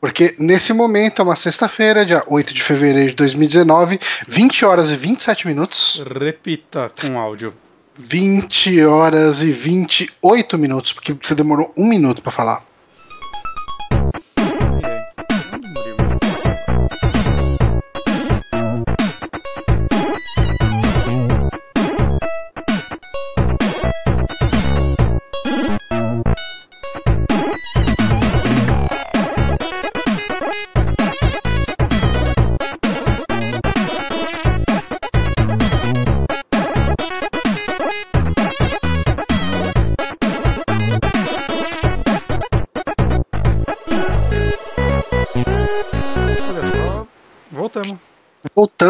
Porque nesse momento é uma sexta-feira, dia 8 de fevereiro de 2019, 20 horas e 27 minutos. Repita com áudio. 20 horas e 28 minutos, porque você demorou um minuto pra falar.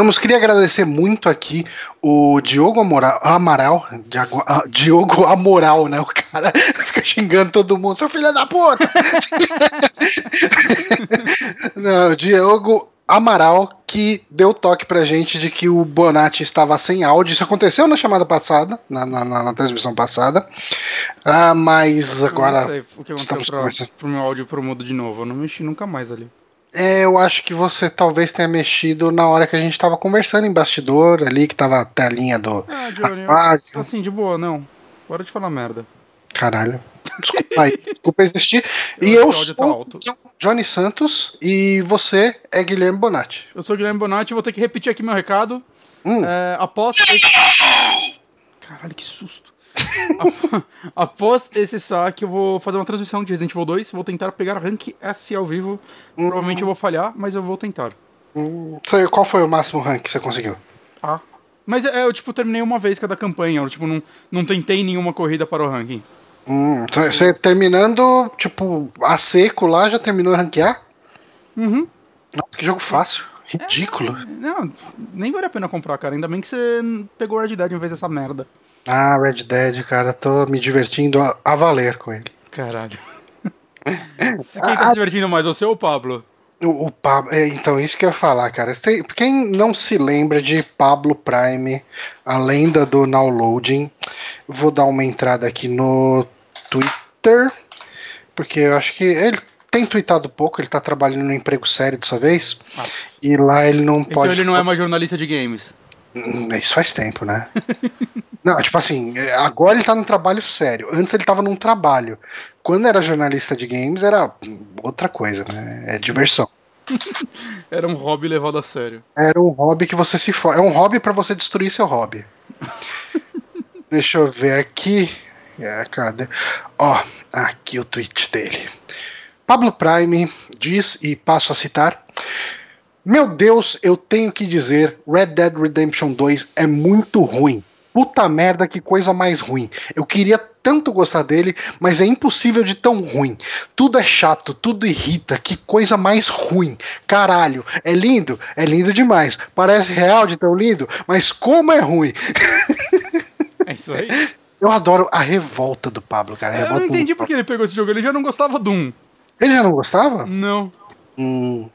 Voltamos, queria agradecer muito aqui o Diogo Amaral, Amaral Diago- ah, Diogo Amoral, né? O cara fica xingando todo mundo, seu filho da puta! Não, Diogo Amaral que deu toque pra gente de que o Bonatti estava sem áudio. Isso aconteceu na chamada passada, na, na- na- na transmissão passada. Ah, mas agora. não sei o que estamos aconteceu pra, conversando. pro meu áudio pro mudo de novo. Eu não mexi nunca mais ali. É, eu acho que você talvez tenha mexido na hora que a gente tava conversando em bastidor ali, que tava a telinha do. Ah, Johnny, eu- assim, de boa, não. Bora de falar merda. Caralho. Desculpa aí. Desculpa existir. Eu E eu tá sou alto. Johnny Santos e você é Guilherme Bonatti. Eu sou o Guilherme Bonatti, vou ter que repetir aqui meu recado. Hum, É, esse... Caralho, que susto. Ap- após esse saque, eu vou fazer uma transmissão de Resident Evil 2. Vou tentar pegar rank S ao vivo. Provavelmente eu vou falhar, mas eu vou tentar. hum, sei, qual foi o máximo rank que você conseguiu? Ah. Mas é, eu, tipo, terminei uma vez cada campanha. Eu, tipo, não, não tentei nenhuma corrida para o ranking. Hum, você- você terminando, tipo, a seco lá, já terminou a ranquear? Uhum. Nossa, que jogo fácil. Ridículo. Não, nem vale a pena comprar, cara. Ainda bem que você pegou Red Dead em vez dessa merda. Ah, Red Dead, cara, tô me divertindo a, a valer com ele. Caralho. Quem tá se divertindo mais, você ou o Pablo? O, o Pablo, é, então, isso que eu ia falar, cara. Quem não se lembra de Pablo Prime, a lenda do downloading, vou dar uma entrada aqui no Twitter, porque eu acho que ele tem tweetado pouco, ele tá trabalhando no emprego sério dessa vez, Ah. e lá ele não Então pode. ele não é mais jornalista de games. Hum, Isso faz tempo, né? Não, tipo assim, é, agora ele tá num trabalho sério. Antes ele tava num trabalho. Quando era jornalista de games era outra coisa, né? É diversão. Era um hobby levado a sério. Era um hobby que você se for. É um hobby pra você destruir seu hobby. Deixa eu ver aqui. É, cadê? Ó, aqui o tweet dele. Pablo Prime diz, e passo a citar: Meu Deus, eu tenho que dizer, Red Dead Redemption 2 é muito ruim. Puta merda, que coisa mais ruim. Eu queria tanto gostar dele, mas é impossível de tão ruim. Tudo é chato, tudo irrita, que coisa mais ruim. Caralho, é lindo? É lindo demais. Parece real de tão lindo, mas como é ruim. É isso aí. Eu adoro a revolta do Pablo, cara. Eu não entendi por que ele pegou esse jogo. Ele já não gostava do 1. Ele já não gostava? Não. Hum.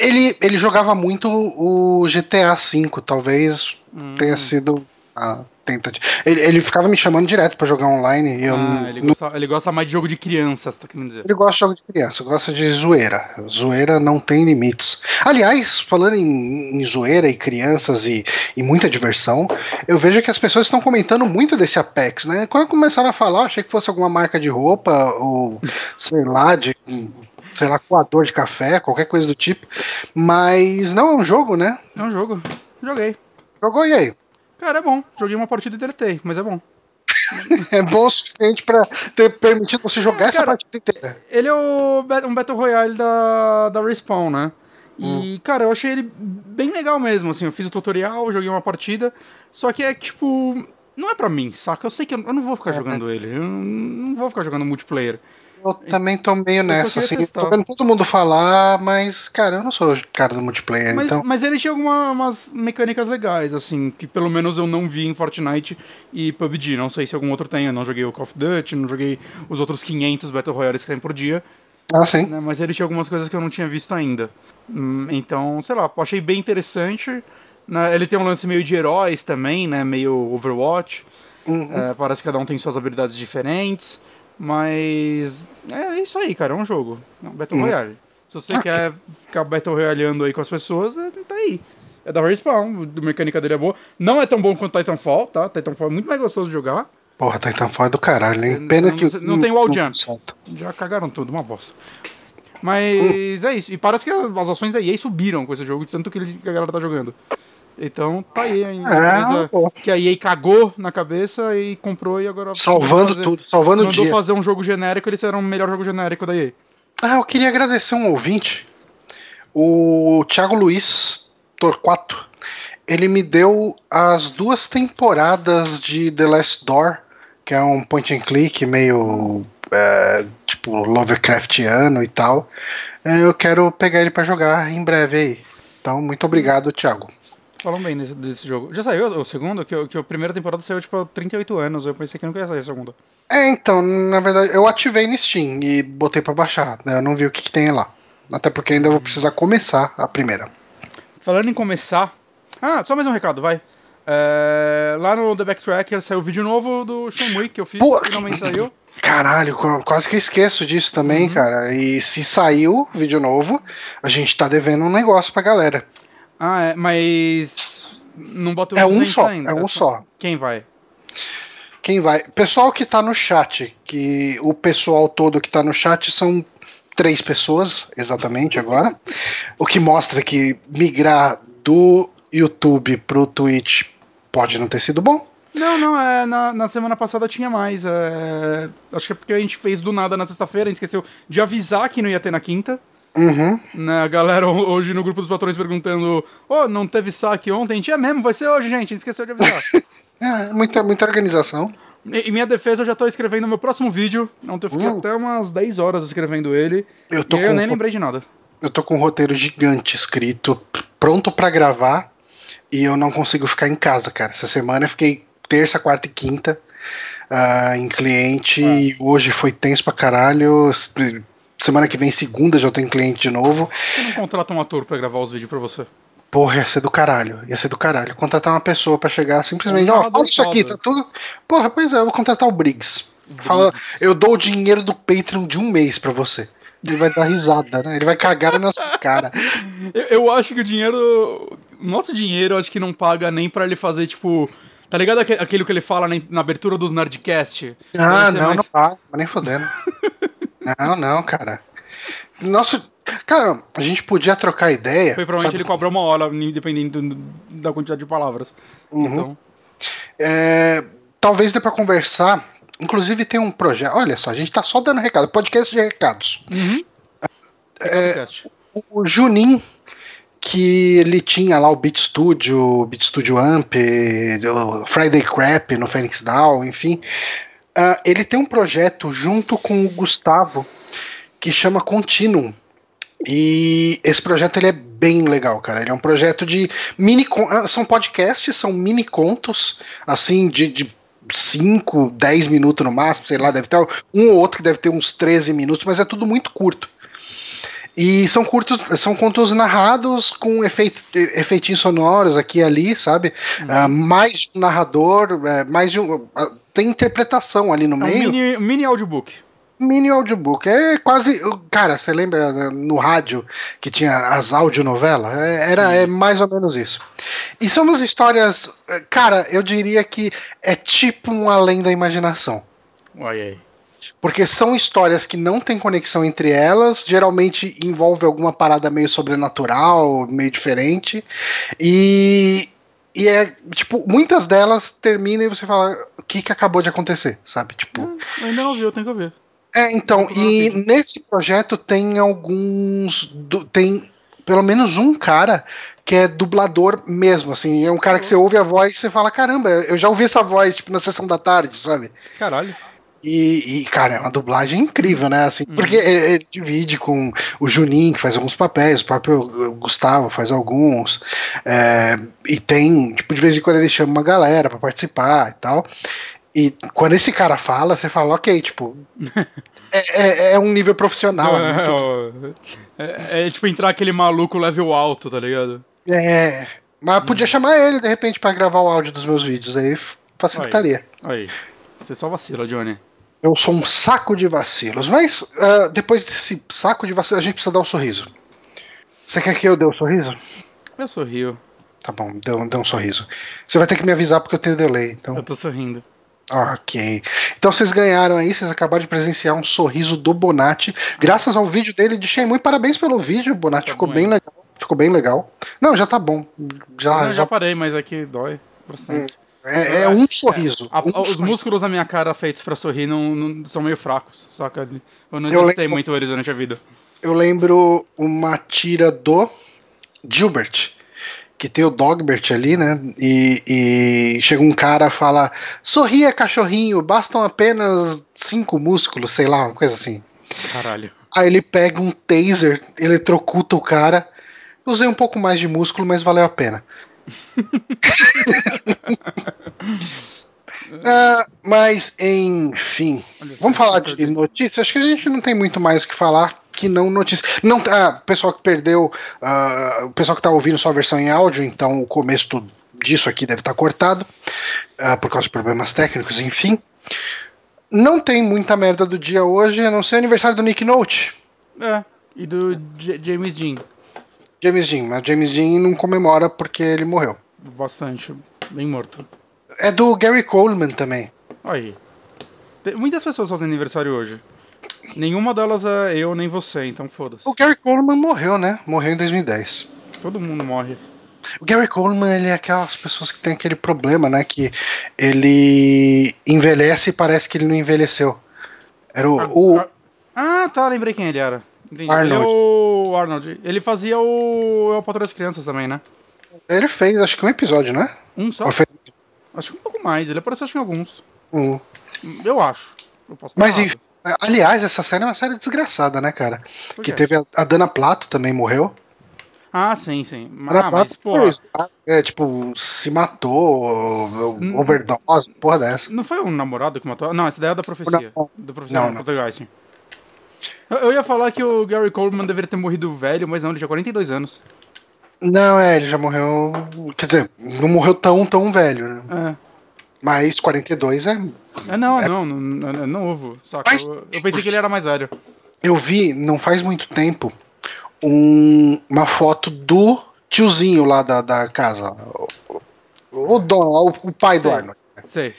Ele, ele jogava muito o GTA V, talvez Hum. tenha sido a tentativa. Ele, ele ficava me chamando direto pra jogar online e eu Ah, não- ele não- gosta, ele gosta mais de jogo de criança, você tá querendo dizer. Ele gosta de jogo de criança, gosta de zoeira. Zoeira não tem limites. Aliás, falando em, em zoeira e crianças e, e muita diversão, eu vejo que as pessoas estão comentando muito desse Apex, né? Quando começaram a falar, eu achei que fosse alguma marca de roupa ou sei lá, de sei lá, coador de café, qualquer coisa do tipo. Mas não é um jogo, né? É um jogo. Joguei. Jogou e aí? Cara, é bom. Joguei uma partida e deletei, mas é bom. É bom o suficiente pra ter permitido você jogar essa Cara, partida inteira. Ele é o, um Battle Royale da, da Respawn, né? Hum. E, cara, eu achei ele bem legal mesmo, assim, eu fiz o tutorial, joguei uma partida, só que é tipo, não é pra mim, saca? Eu sei que eu, eu não vou ficar É, jogando ele, eu não vou ficar jogando multiplayer. Eu também tô meio nessa, assim. testar. Tô vendo todo mundo falar, mas, cara, eu não sou o cara do multiplayer, Mas, então. mas ele tinha algumas mecânicas legais, assim, que pelo menos eu não vi em Fortnite e PUBG. Não sei se algum outro tem, eu não joguei o Call of Duty, não joguei os outros 500 Battle Royales que tem por dia. Ah, sim. né, mas ele tinha algumas coisas que eu não tinha visto ainda. Hum, Então, sei lá, achei bem interessante. né, Ele tem um lance meio de heróis também, né? Meio Overwatch. Uhum. É, parece que cada um tem suas habilidades diferentes. Mas é isso aí, cara. É um jogo. É um Battle Uhum. Royale. Se você quer ficar Battle Royaleando aí com as pessoas, é, tá aí. É da Respawn, a mecânica dele é boa. Não é tão bom quanto Titanfall, tá? Titanfall é muito mais gostoso de jogar. Porra, Titanfall é do caralho, hein? Pena não, que. não tem wall jump. Já cagaram tudo, uma bosta. Mas é isso. E parece que as ações da EA subiram com esse jogo, tanto que a galera tá jogando. Então tá aí a empresa pô. que a EA cagou na cabeça e comprou e agora. Salvando fazer- tudo, salvando o Mandou dia. fazer um jogo genérico, eles eram o melhor jogo genérico da EA. Ah, eu queria agradecer um ouvinte, o Thiago Luiz Torquato. Ele me deu as duas temporadas de The Last Door, que é um point and click meio é, tipo Lovecraftiano e tal. É, Eu quero pegar ele pra jogar em breve aí. Então, muito obrigado, Thiago. Falam bem desse, desse jogo. Já saiu o segundo? Que, o- que a primeira temporada saiu tipo há 38 anos. Eu pensei que nunca ia sair a segunda. É, então, na verdade, eu ativei no Steam e botei pra baixar. né? Eu não vi o que, que tem lá. Até porque ainda vou precisar começar a primeira. Falando em começar. Ah, só mais um recado, vai. É, lá no The Backtracker saiu o vídeo novo do Shenmue que eu fiz. Pô, finalmente saiu. Caralho, qu- quase que esqueço disso também, cara. E se saiu vídeo novo, a gente tá devendo um negócio pra galera. Ah, é, mas. Não bota o É um 200 só, ainda. é um só. Quem vai? Quem vai? Pessoal que tá no chat, que o pessoal todo que tá no chat são três pessoas, exatamente agora. o que mostra que migrar do YouTube pro Twitch pode não ter sido bom. Não, não, é, na, na semana passada tinha mais. é, acho que é porque a gente fez do nada na sexta-feira, a gente esqueceu de avisar que não ia ter na quinta. Uhum. Né, a galera ho- hoje no grupo dos patrões perguntando: Ô, não teve saque ontem? A gente é mesmo, vai ser hoje, gente. A gente esqueceu de avisar. É, muita, muita organização. E- Em minha defesa, eu já tô escrevendo o meu próximo vídeo. Ontem eu fiquei Hum. até umas 10 horas escrevendo ele. Eu tô e eu com nem lembrei de nada. eu tô com um roteiro gigante escrito, pronto pra gravar, e eu não consigo ficar em casa, cara. Essa semana eu fiquei terça, quarta e quinta ah, em cliente, Ah. hoje foi tenso pra caralho. Semana que vem, segunda, já tenho cliente de novo. Você não contrata um ator pra gravar os vídeos pra você? Porra, ia ser do caralho. Ia ser do caralho. Contratar uma pessoa pra chegar simplesmente, ó, narrador fala isso aqui, tá tudo. Porra, pois é, eu vou contratar o Briggs. Fala, eu dou o dinheiro do Patreon de um mês pra você. Ele vai dar risada, né? Ele vai cagar na nossa cara. Eu, eu acho que o dinheiro. Nosso dinheiro, eu acho que não paga nem pra ele fazer, tipo. Tá ligado aque- aquilo que ele fala na, abertura dos Nerdcast? Ah, não, mais- não paga, nem fodendo. não, não, cara. Nosso. Cara, a gente podia trocar ideia. Foi provavelmente sabe? ele cobra uma hora, independente do- da quantidade de palavras. Uhum. Então, É, talvez dê pra conversar. Inclusive tem um projeto. Olha só, a gente tá só dando recado. Podcast de recados. uhum. É, o Junin, que ele tinha lá o Beat Studio, Beat Studio Amp, o Friday Crap no Phoenix Down, enfim. Ah, ele tem um projeto junto com o Gustavo que chama Continuum. E esse projeto ele é bem legal, cara. Ele é um projeto de mini ah, são podcasts, são mini contos, assim de, de 5, 10 minutos no máximo, sei lá, deve ter um ou outro que deve ter uns 13 minutos, mas é tudo muito curto. E são curtos, são contos narrados com efeito, efeitinhos sonoros aqui e ali, sabe? Ah, mais de um narrador, é, mais de um. ah, tem interpretação ali no É um meio. mini, mini audiobook. Mini audiobook. É quase. Cara, você lembra né, no rádio que tinha as audionovelas? É, Era é mais ou menos isso. E são umas histórias. Cara, eu diria que é tipo um além da imaginação. Olha aí. Porque são histórias que não têm conexão entre elas, geralmente envolve alguma parada meio sobrenatural, meio diferente. E. E é, tipo, muitas delas terminam e você fala que, que acabou de acontecer, sabe? Tipo. Eu ainda não vi, eu tenho que ouvir. É, então, e nesse projeto tem alguns. tem pelo menos um cara que é dublador mesmo, assim. É um cara que você ouve a voz e você fala: caramba, eu já ouvi essa voz, tipo, na sessão da tarde, sabe? Caralho. E, e, cara, é uma dublagem incrível, né? Assim, Uhum. porque ele ele divide com o Juninho, que faz alguns papéis, o próprio Gustavo faz alguns. é, e tem, tipo, de vez em quando ele chama uma galera pra participar e tal. E quando esse cara fala, você fala, ok, tipo. é, é- é um nível profissional. né? É, ó, é, é tipo entrar aquele maluco level alto, tá ligado? É. Mas podia chamar ele, de repente, pra gravar o áudio dos meus vídeos, aí facilitaria. Aí. Você só vacila, Johnny. Eu sou um saco de vacilos. Mas uh, depois desse saco de vacilos, a gente precisa dar um sorriso. Você quer que eu dê um sorriso? Eu sorrio. Tá bom, dê, dê um sorriso. Você vai ter que me avisar porque eu tenho delay. Então... Eu tô sorrindo. Ok. Então vocês ganharam aí, vocês acabaram de presenciar um sorriso do Bonatti, graças ao vídeo dele de Shenmue. Parabéns pelo vídeo, Bonatti. Tá ficou bom, bem legal. Ficou bem legal. Não, já tá bom. Já, já... já parei, mas aqui dói bastante. É, é, um sorriso. É, um os sorriso. músculos da minha cara feitos para sorrir não, não, são meio fracos, saca? Eu não gostei muito eles durante a vida. Eu lembro uma tira do Gilbert, que tem o Dogbert ali, né? E, e chega um cara fala: sorria, cachorrinho, bastam apenas cinco músculos, sei lá, uma coisa assim. Caralho. Aí ele pega um taser, eletrocuta o cara. Usei um pouco mais de músculo, mas valeu a pena. Uh, mas, enfim. Vamos falar de notícias? Acho que a gente não tem muito mais o que falar que não notícias. Não, ah, pessoal que perdeu, uh, o pessoal que está ouvindo só a versão em áudio, então o começo disso aqui deve estar tá cortado, uh, por causa de problemas técnicos, enfim. Não tem muita merda do dia hoje, a não ser aniversário do Nick Note. É, e do J James Dean. James Dean, mas James Dean não comemora porque ele morreu. Bastante, bem morto. É do Gary Coleman também. Aí. Tem muitas pessoas fazem aniversário hoje. Nenhuma delas é eu nem você, então foda-se. O Gary Coleman morreu, né? Morreu em 2010. Todo mundo morre. O Gary Coleman, ele é aquelas pessoas que tem aquele problema, né? Que ele envelhece e parece que ele não envelheceu. Era o. Ah, o... ah tá, lembrei quem ele era. Entendi. Arnold. Ele é o Arnold. Ele fazia o. Eu Patrulha das Crianças também, né? Ele fez, acho que um episódio, né? Um só? Fez... Acho que um pouco mais. Ele apareceu acho que em alguns. Um. Eu acho. Eu Mas enfim. Aliás, essa série é uma série desgraçada, né, cara? Que teve a, a, Dana Plato também morreu. Ah, sim, sim. Ah, mas, pô. É, tipo, se matou, overdose, porra dessa. Não foi um namorado que matou? Não, essa ideia é da profecia. Não, do professor não, não. Eu, ia falar que o Gary Coleman deveria ter morrido velho, mas não, ele tinha 42 anos. Não, é, ele já morreu. Quer dizer, não morreu tão, tão velho, né? É. Mas 42 é. É, não, é... não, não, é novo. Saca? Mas... Eu, eu, pensei que ele era mais velho. Eu vi, não faz muito tempo, um, uma foto do tiozinho lá da, da casa. O, o, dono, o, o pai do Arnold. Sei.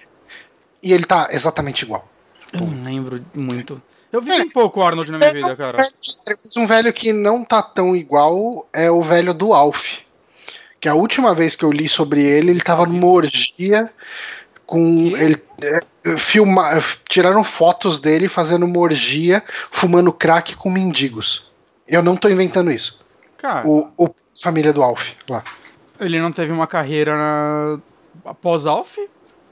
E ele tá exatamente igual. Eu não lembro muito. Eu vi é, um pouco Arnold na minha vida, cara. Um velho que não tá tão igual é o velho do Alf. Que a última vez que eu li sobre ele, ele tava numa orgia com ele é, filma, tiraram fotos dele fazendo uma orgia, fumando crack com mendigos. Eu não tô inventando isso. Cara, o, o família do Alf lá. Ele não teve uma carreira na... após Alf,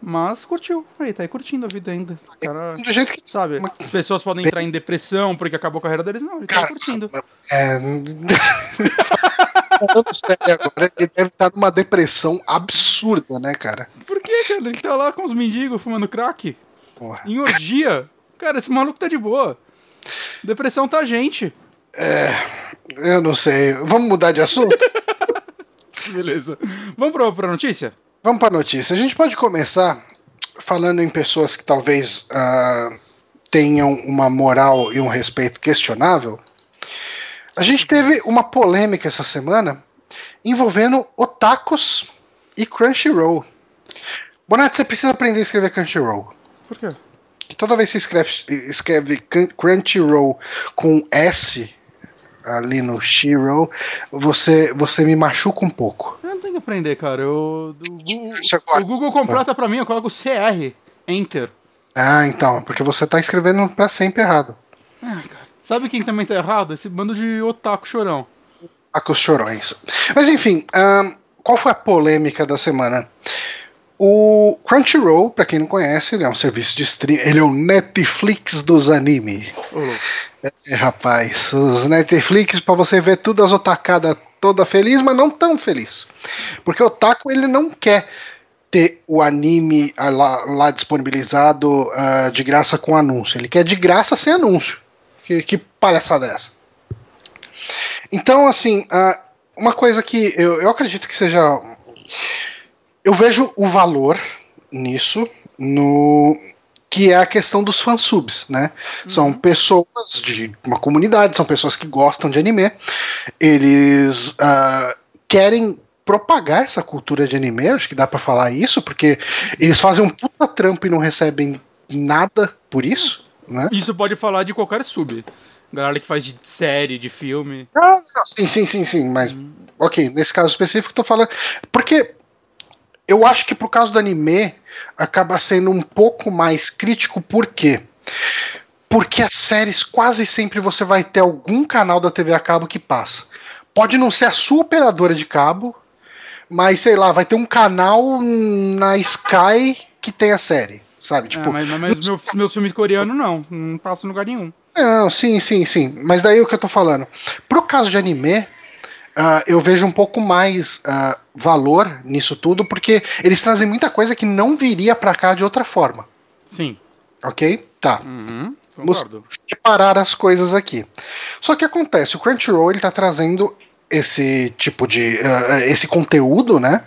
mas curtiu. Aí tá aí curtindo a vida ainda. Cara, Do jeito que sabe, as pessoas podem entrar em depressão porque acabou a carreira deles, não, ele tá Cara, curtindo. É falando sério agora, ele deve estar numa depressão absurda, né, cara? Por que, cara? Ele tá lá com os mendigos fumando crack. Porra. Em orgia. Cara, esse maluco tá de boa. Depressão tá a gente. É. Eu não sei. Vamos mudar de assunto? Beleza. Vamos pra, pra notícia? Vamos pra notícia. A gente pode começar falando em pessoas que talvez uh, tenham uma moral e um respeito questionável. A gente teve uma polêmica essa semana envolvendo otakus e Crunchyroll. Bonato, você precisa aprender a escrever Crunchyroll. Por quê? Toda vez que você escreve, escreve Crunchyroll com S ali no Shiro, você, você me machuca um pouco. Eu não tenho que aprender, cara. Eu, Google, o Google completa pra mim, eu coloco CR, Enter. Ah, então, porque você tá escrevendo pra sempre errado. Ah, cara. Sabe quem também tá errado? Esse bando de otaku chorão. Otaku chorões. Mas enfim, um, qual foi a polêmica da semana? O Crunchyroll, para quem não conhece, ele é um serviço de streaming, ele é o Netflix dos anime. Uhum. É, rapaz, os Netflix para você ver tudo as otacadas toda feliz, mas não tão feliz. Porque o otaku ele não quer ter o anime ah, lá, lá disponibilizado uh, de graça com anúncio, ele quer de graça sem anúncio. Que, que palhaçada é essa? Então, assim, uh, uma coisa que eu, eu acredito que seja. Eu vejo o valor nisso, no que é a questão dos fansubs, né? Uhum. São pessoas de uma comunidade, são pessoas que gostam de anime, eles uh, querem propagar essa cultura de anime, acho que dá para falar isso, porque eles fazem um puta trampo e não recebem nada por isso, né? Isso pode falar de qualquer sub. Galera que faz de série, de filme. Ah, sim, sim, sim, sim, mas uhum. ok, nesse caso específico tô falando, porque eu acho que pro caso do anime acaba sendo um pouco mais crítico, por quê? Porque as séries quase sempre você vai ter algum canal da TV a cabo que passa. Pode não ser a sua operadora de cabo, mas sei lá, vai ter um canal na Sky que tem a série, sabe? Tipo, é, mas, mas meu, meu filme coreano não, não passa em lugar nenhum. Não, sim, sim, sim. Mas daí o que eu tô falando. Pro caso de anime, uh, eu vejo um pouco mais uh, valor nisso tudo, porque eles trazem muita coisa que não viria para cá de outra forma. Sim. Ok? Tá. Uhum, Vamos separar as coisas aqui. Só que acontece, o Crunchyroll ele tá trazendo esse tipo de. Uh, esse conteúdo, né?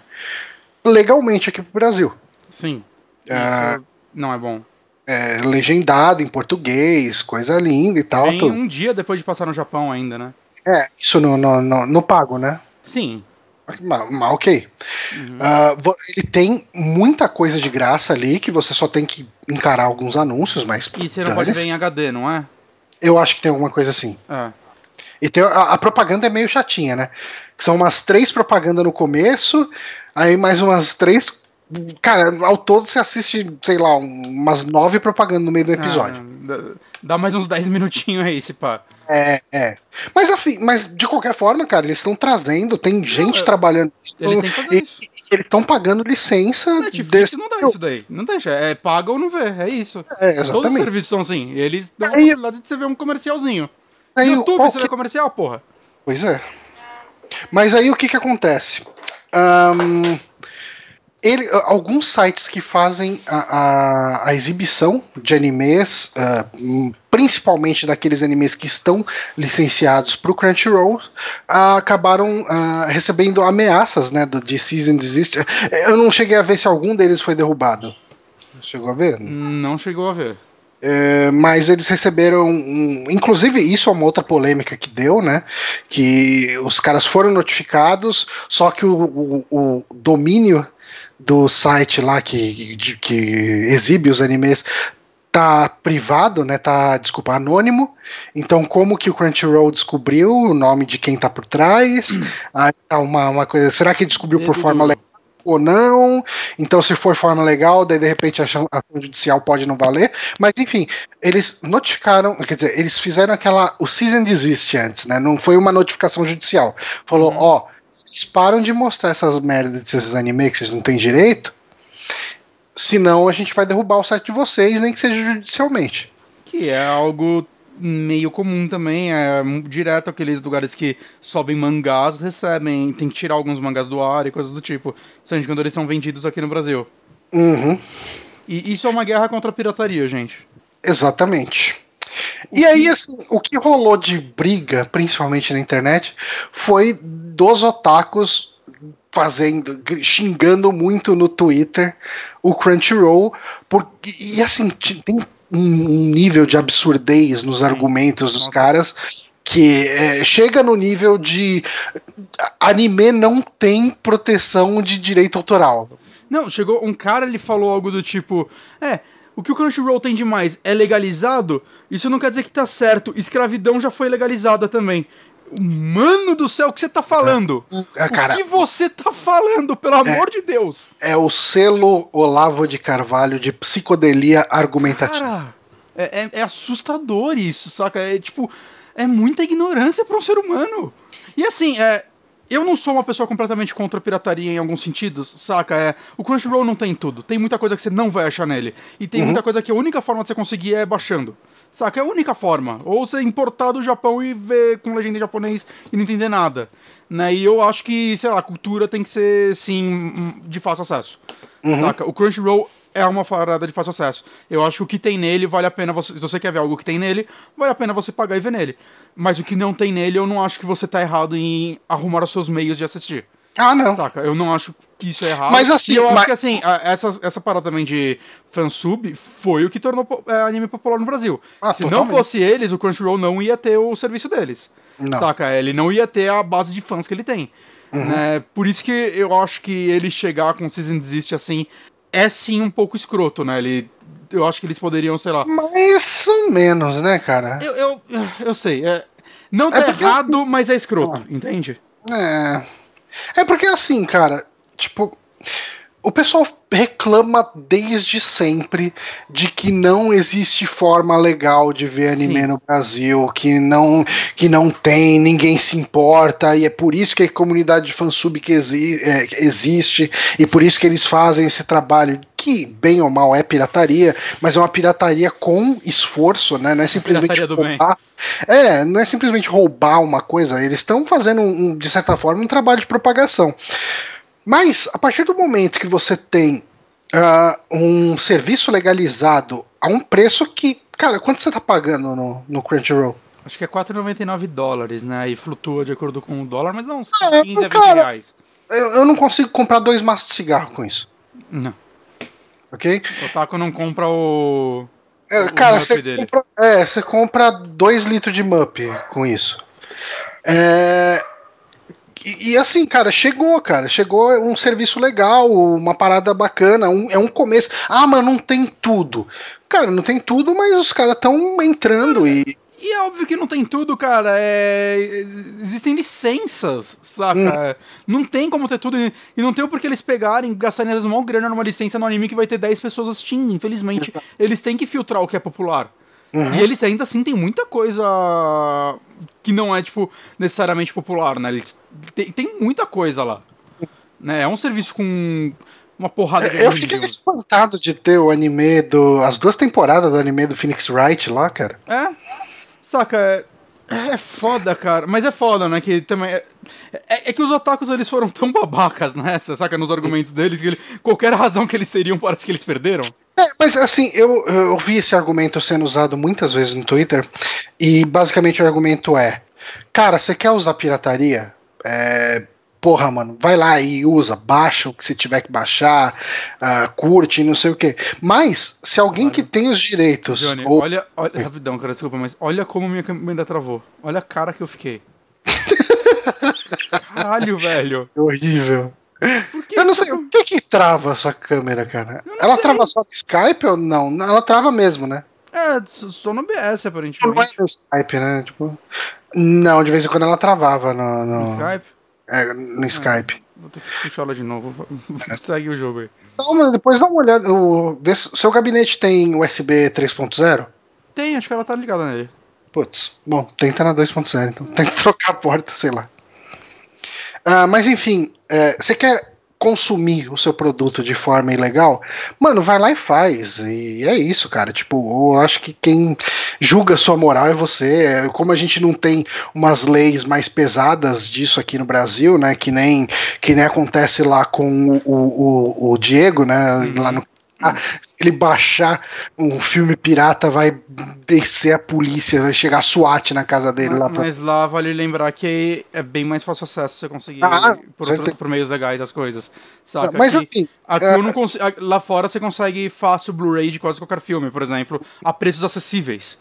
Legalmente aqui pro Brasil. Sim. Uh, não é bom. É, legendado em português, coisa linda e tal. Tem um dia depois de passar no Japão ainda, né? É, isso no, no, no, no pago, né? Sim. Mas, ok. Uhum. Uh, ele tem muita coisa de graça ali que você só tem que encarar alguns anúncios, mas. E você não pode ver em HD, não é? Eu acho que tem alguma coisa assim. É. E tem, a, a, propaganda é meio chatinha, né? Que são umas três propagandas no começo, aí mais umas três. Cara, ao todo você assiste, sei lá, umas nove propagandas no meio do episódio. Ah, dá mais uns dez minutinhos aí, se pá. É, é. Mas, afim, mas de qualquer forma, cara, eles estão trazendo, tem gente Não, trabalhando. Eles têm que. Eles estão pagando licença. Netflix desse... não dá isso daí. Não deixa. É paga ou não vê. É isso. É, exatamente. Todos os serviços são assim. Eles dão a possibilidade de você ver um comercialzinho. Aí, YouTube, qual você vê comercial, porra. Pois é. Mas aí o que que acontece? Um, ele, alguns sites que fazem a, a, a exibição de animes, uh, principalmente daqueles animes que estão licenciados para o Crunchyroll, uh, acabaram uh, recebendo ameaças né, do, de Season Desist. Eu não cheguei a ver se algum deles foi derrubado. Chegou a ver? Não chegou a ver. É, mas eles receberam. Inclusive, isso é uma outra polêmica que deu, né? Que os caras foram notificados, só que o, o, o domínio do site lá que, que exibe os animes tá privado, né? Tá, desculpa, anônimo. Então, como que o Crunchyroll descobriu o nome de quem tá por trás? Aí tá uma, uma coisa. Será que descobriu por forma legal? ou não. Então, se for forma legal, daí de repente a ação, judicial pode não valer. Mas enfim, eles notificaram, quer dizer, eles fizeram aquela. O season desiste antes, né? Não foi uma notificação judicial. Falou, uhum. ó, vocês param de mostrar essas merdas desses animes que vocês não têm direito. Senão a gente vai derrubar o site de vocês, nem que seja judicialmente. Que é algo meio comum também, é direto aqueles lugares que sobem mangás, recebem, tem que tirar alguns mangás do ar e coisas do tipo, sendo quando eles são vendidos aqui no Brasil. Uhum. E isso é uma guerra contra a pirataria, gente. Exatamente. E aí, assim, o que rolou de briga, principalmente na internet, foi dos otakus fazendo, xingando muito no Twitter o Crunchyroll, porque, e assim, tem um nível de absurdez nos argumentos dos caras que é, chega no nível de anime não tem proteção de direito autoral. Não, chegou um cara, ele falou algo do tipo, é, o que o Crunchyroll tem demais é legalizado, isso não quer dizer que tá certo, escravidão já foi legalizada também. Mano do céu, o que você tá falando? É, cara, o que você tá falando, pelo é, amor de Deus? É o selo Olavo de Carvalho de psicodelia argumentativa. Cara, é, é, é assustador isso, saca? É tipo, é muita ignorância para um ser humano. E assim, é, eu não sou uma pessoa completamente contra a pirataria em alguns sentidos, saca? É, o Crunchyroll não tem tudo. Tem muita coisa que você não vai achar nele. E tem uhum. muita coisa que a única forma de você conseguir é baixando. Saca? É a única forma. Ou você importar do Japão e ver com legenda em japonês e não entender nada. Né? E eu acho que, sei lá, a cultura tem que ser, sim, de fácil acesso. Uhum. Saca? O Crunchyroll é uma parada de fácil acesso. Eu acho que o que tem nele vale a pena você. Se você quer ver algo que tem nele, vale a pena você pagar e ver nele. Mas o que não tem nele, eu não acho que você tá errado em arrumar os seus meios de assistir. Ah, não. Saca? Eu não acho que isso é errado. Mas assim, E eu mas- acho que assim, a- essa, essa parada também de fansub foi o que tornou é, anime popular no Brasil. Ah, Se não totalmente. fosse eles, o Crunchyroll não ia ter o serviço deles. Não. Saca? Ele não ia ter a base de fãs que ele tem. Uhum. Né? Por isso que eu acho que ele chegar com Season Desist assim é sim um pouco escroto, né? Ele, eu acho que eles poderiam, sei lá. Mais ou menos, né, cara? Eu, eu, eu sei. é- não tá É errado, mas é escroto, entende? É. É porque assim, cara, tipo, o pessoal reclama desde sempre de que não existe forma legal de ver anime Sim. no Brasil, que não que não tem, ninguém se importa, e é por isso que a comunidade de fansub que exi é, existe, e por isso que eles fazem esse trabalho que, bem ou mal, é pirataria, mas é uma pirataria com esforço, né? Não é simplesmente roubar. É, não é simplesmente roubar uma coisa, eles estão fazendo, um, de certa forma, um trabalho de propagação. Mas, a partir do momento que você tem ah, um serviço legalizado a um preço que. Cara, quanto você tá pagando no, no Crunchyroll? Acho que é 4,99 dólares, né? E flutua de acordo com o dólar, mas não, uns É, 15 a 20 cara. reais. Eu, eu não consigo comprar dois maços de cigarro com isso, Não. ok? O Taco não compra o. É, O cara, você dele. compra, é, você compra 2 litros de Mup com isso. É, e, e assim, cara, chegou, cara. Chegou um serviço legal, uma parada bacana, um- é um começo. Ah, mas não tem tudo. Cara, não tem tudo, mas os caras estão entrando e. E é óbvio que não tem tudo, cara. É... Existem licenças, saca? Hum. Não tem como ter tudo. E e não tem o porquê eles pegarem, gastarem às vezes uma grana numa licença no anime que vai ter 10 pessoas assistindo. Infelizmente, Exato. eles têm que filtrar o que é popular. Uhum. E eles ainda assim tem muita coisa que não é, tipo, necessariamente popular, né? Eles tem, tem muita coisa lá. Né? É um serviço com uma porrada de Eu anime. fiquei espantado de ter o anime do. As duas temporadas do anime do Phoenix Wright lá, cara. É. Saca, é, é foda, cara. Mas é foda, né? Que também. É, é- é que os otakus eles foram tão babacas nessa, saca? Nos argumentos deles, que ele- qualquer razão que eles teriam parece que eles perderam. É, mas assim, eu, eu vi esse argumento sendo usado muitas vezes no Twitter, e basicamente o argumento é: cara, você quer usar pirataria? É, porra, mano, vai lá e usa, baixa o que você tiver que baixar, ah, curte, não sei o quê. Mas, se alguém que tem os direitos. Johnny, ou- olha, olha. Rapidão, cara, desculpa, mas olha como minha câmera travou. Olha a cara que eu fiquei. Caralho, velho. É horrível. Por que Eu não sei, o que que trava a sua câmera, cara? Ela sei. trava só no Skype ou não? Ela trava mesmo, né? É, só no BS, Não é aparentemente. no Skype, né? Tipo, não, de vez em quando ela travava no, no, No Skype. É, no Skype. Vou ter que puxar ela de novo. Segue o jogo aí. Não, mas depois dá uma olhada. O, vê se- seu gabinete tem USB 3.0? Tem, acho que ela tá ligada nele. Putz, bom, tenta na 2.0, então tem que trocar a porta, sei lá. Ah, mas enfim, é, você quer consumir o seu produto de forma ilegal? Mano, vai lá e faz. E é isso, cara. Tipo, eu acho que quem julga sua moral é você. É, Como a gente não tem umas leis mais pesadas disso aqui no Brasil, né? Que nem, que nem acontece lá com o, o, o- Diego, né? Uhum. Lá no ah, se ele baixar um filme pirata, vai descer a polícia, vai chegar a SWAT na casa dele Mas, lá pra. mas lá vale lembrar que é bem mais fácil acesso você conseguir Ah, por, outro- por meios legais as coisas. Saca? Mas enfim, aqui é- eu não consigo. Lá fora você consegue fácil Blu-ray de quase qualquer filme, por exemplo, a preços acessíveis.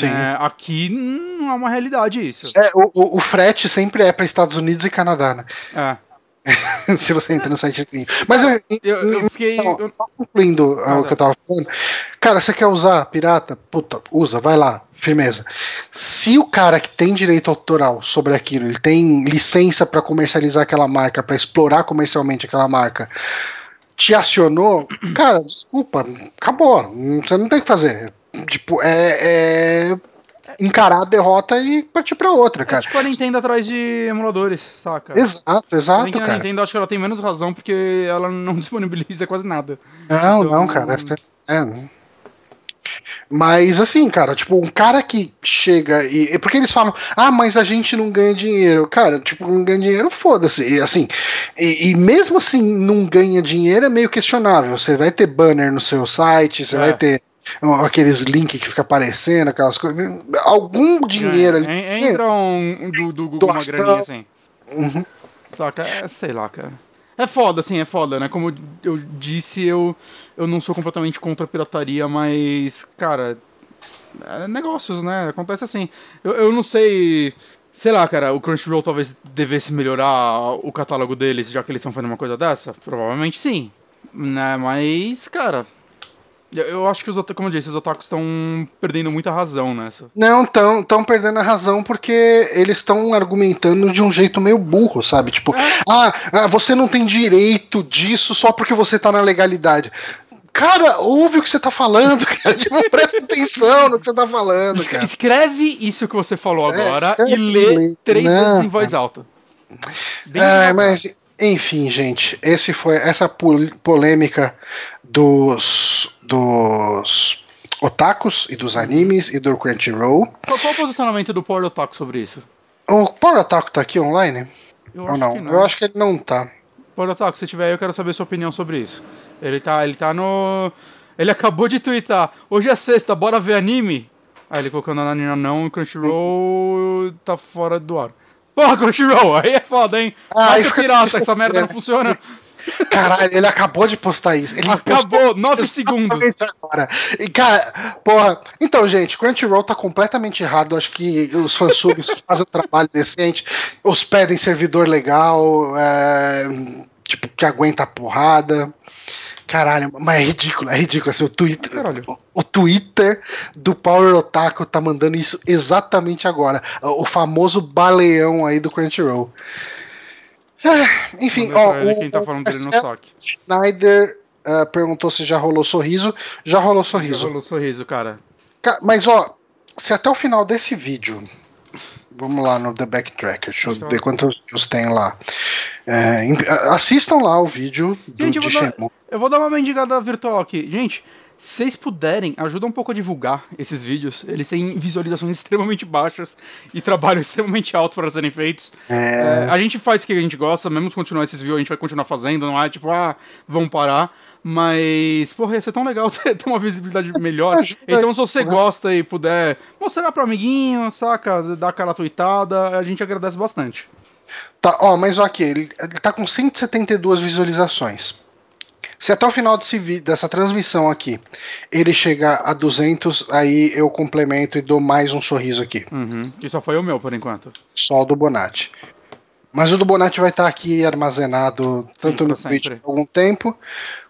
É, aqui não é uma realidade isso. é, o, o, o frete sempre é para Estados Unidos e Canadá, né? É. Se você entra no site gringo. Mas eu, Eu, eu fiquei. Então, eu- só concluindo ah, o que eu tava falando. Cara, você quer usar pirata? Puta, usa, vai lá, firmeza. Se o cara que tem direito autoral sobre aquilo, ele tem licença pra comercializar aquela marca, pra explorar comercialmente aquela marca, te acionou, cara, desculpa, acabou. Você não tem o que fazer. Tipo, é, é encarar a derrota e partir pra outra, é cara. tipo a Nintendo atrás de emuladores, saca? Exato, exato, a cara. Nintendo acho que ela tem menos razão porque ela não disponibiliza quase nada. Não, Então- não, cara. Você, é, não. Mas assim, cara, tipo, um cara que chega e. é Porque eles falam, ah, mas a gente não ganha dinheiro. Cara, tipo, não ganha dinheiro, foda-se. E assim, e, e mesmo assim, não ganha dinheiro é meio questionável. Você vai ter banner no seu site, você É. vai ter aqueles links que fica aparecendo, aquelas coisas. Algum dinheiro ali. En- entra um, do, do Google uma Doação. graninha assim. Uhum. saca? É, sei lá, cara. É foda, assim, é foda, né? Como eu disse, eu, eu não sou completamente contra a pirataria, mas, cara, é negócios, né? Acontece assim. Eu, eu não sei. Sei lá, cara, o Crunchyroll talvez devesse melhorar o catálogo deles, já que eles estão fazendo uma coisa dessa? Provavelmente sim. Né? Mas, cara, eu acho que, os, como eu disse, os otakus estão perdendo muita razão nessa. Não, estão tão perdendo a razão porque eles estão argumentando de um jeito meio burro, sabe? Tipo, é. ah, ah, você não tem direito disso só porque você tá na legalidade. Cara, ouve o que você tá falando, cara. Tipo, presta atenção no que você tá falando, cara. Escreve isso que você falou é, agora é, e lê três não, vezes em voz alta. Bem é, mas, enfim, gente, esse foi essa polêmica dos dos otakus e dos animes e do Crunchyroll. Qual, qual o posicionamento do Power Otaku sobre isso? O Power Otaku tá aqui online? Eu Ou não? não? Eu acho que ele não tá. Power Otaku, se tiver aí, eu quero saber sua opinião sobre isso. Ele tá, ele tá no. Ele acabou de twittar. Hoje é sexta, bora ver anime? Aí ele colocando na Nina não e Crunchyroll tá fora do ar. Porra, Crunchyroll, aí é foda, hein? Ah, Marca pirata, essa merda não funciona. Caralho, ele acabou de postar isso. Ele Acabou, 9 segundos. Agora. E, cara, porra. Então, gente, Crunchyroll tá completamente errado. Acho que os fansubs fazem um trabalho decente, hospedem servidor legal, é, tipo, que aguenta a porrada. Caralho, mas é ridículo, é ridículo. Assim, o, Twitter, o, o, Twitter do Power Otaku tá mandando isso exatamente agora. O famoso baleão aí do Crunchyroll. É, enfim, ó, o, quem tá falando dele no. Schneider uh, perguntou se já rolou sorriso. Já rolou sorriso. Já rolou sorriso, cara. Mas, ó, se até o final desse vídeo. Vamos lá no The Backtracker, deixa eu então, ver quantos views tem lá. É, assistam lá o vídeo do Gente, eu vou, dar, eu vou dar uma mendigada virtual aqui. Gente, se vocês puderem, ajuda um pouco a divulgar esses vídeos. Eles têm visualizações extremamente baixas e trabalho extremamente alto para serem feitos. É... É, a gente faz o que a gente gosta, mesmo se continuar esses vídeos, a gente vai continuar fazendo, não é tipo, ah, vamos parar. Mas, porra, ia ser tão legal ter, ter uma visibilidade melhor. então, se você gosta e puder mostrar pro amiguinho, saca? Dar aquela tweetada, a gente agradece bastante. Tá, ó, mas ó aqui, ele, ele tá com 172 visualizações. Se até o final desse dessa transmissão aqui ele chegar a 200, aí eu complemento e dou mais um sorriso aqui. Uhum. E só foi o meu por enquanto. Só o do Bonatti. Mas o do Bonatti vai estar aqui armazenado tanto Sim, no Twitch por algum tempo,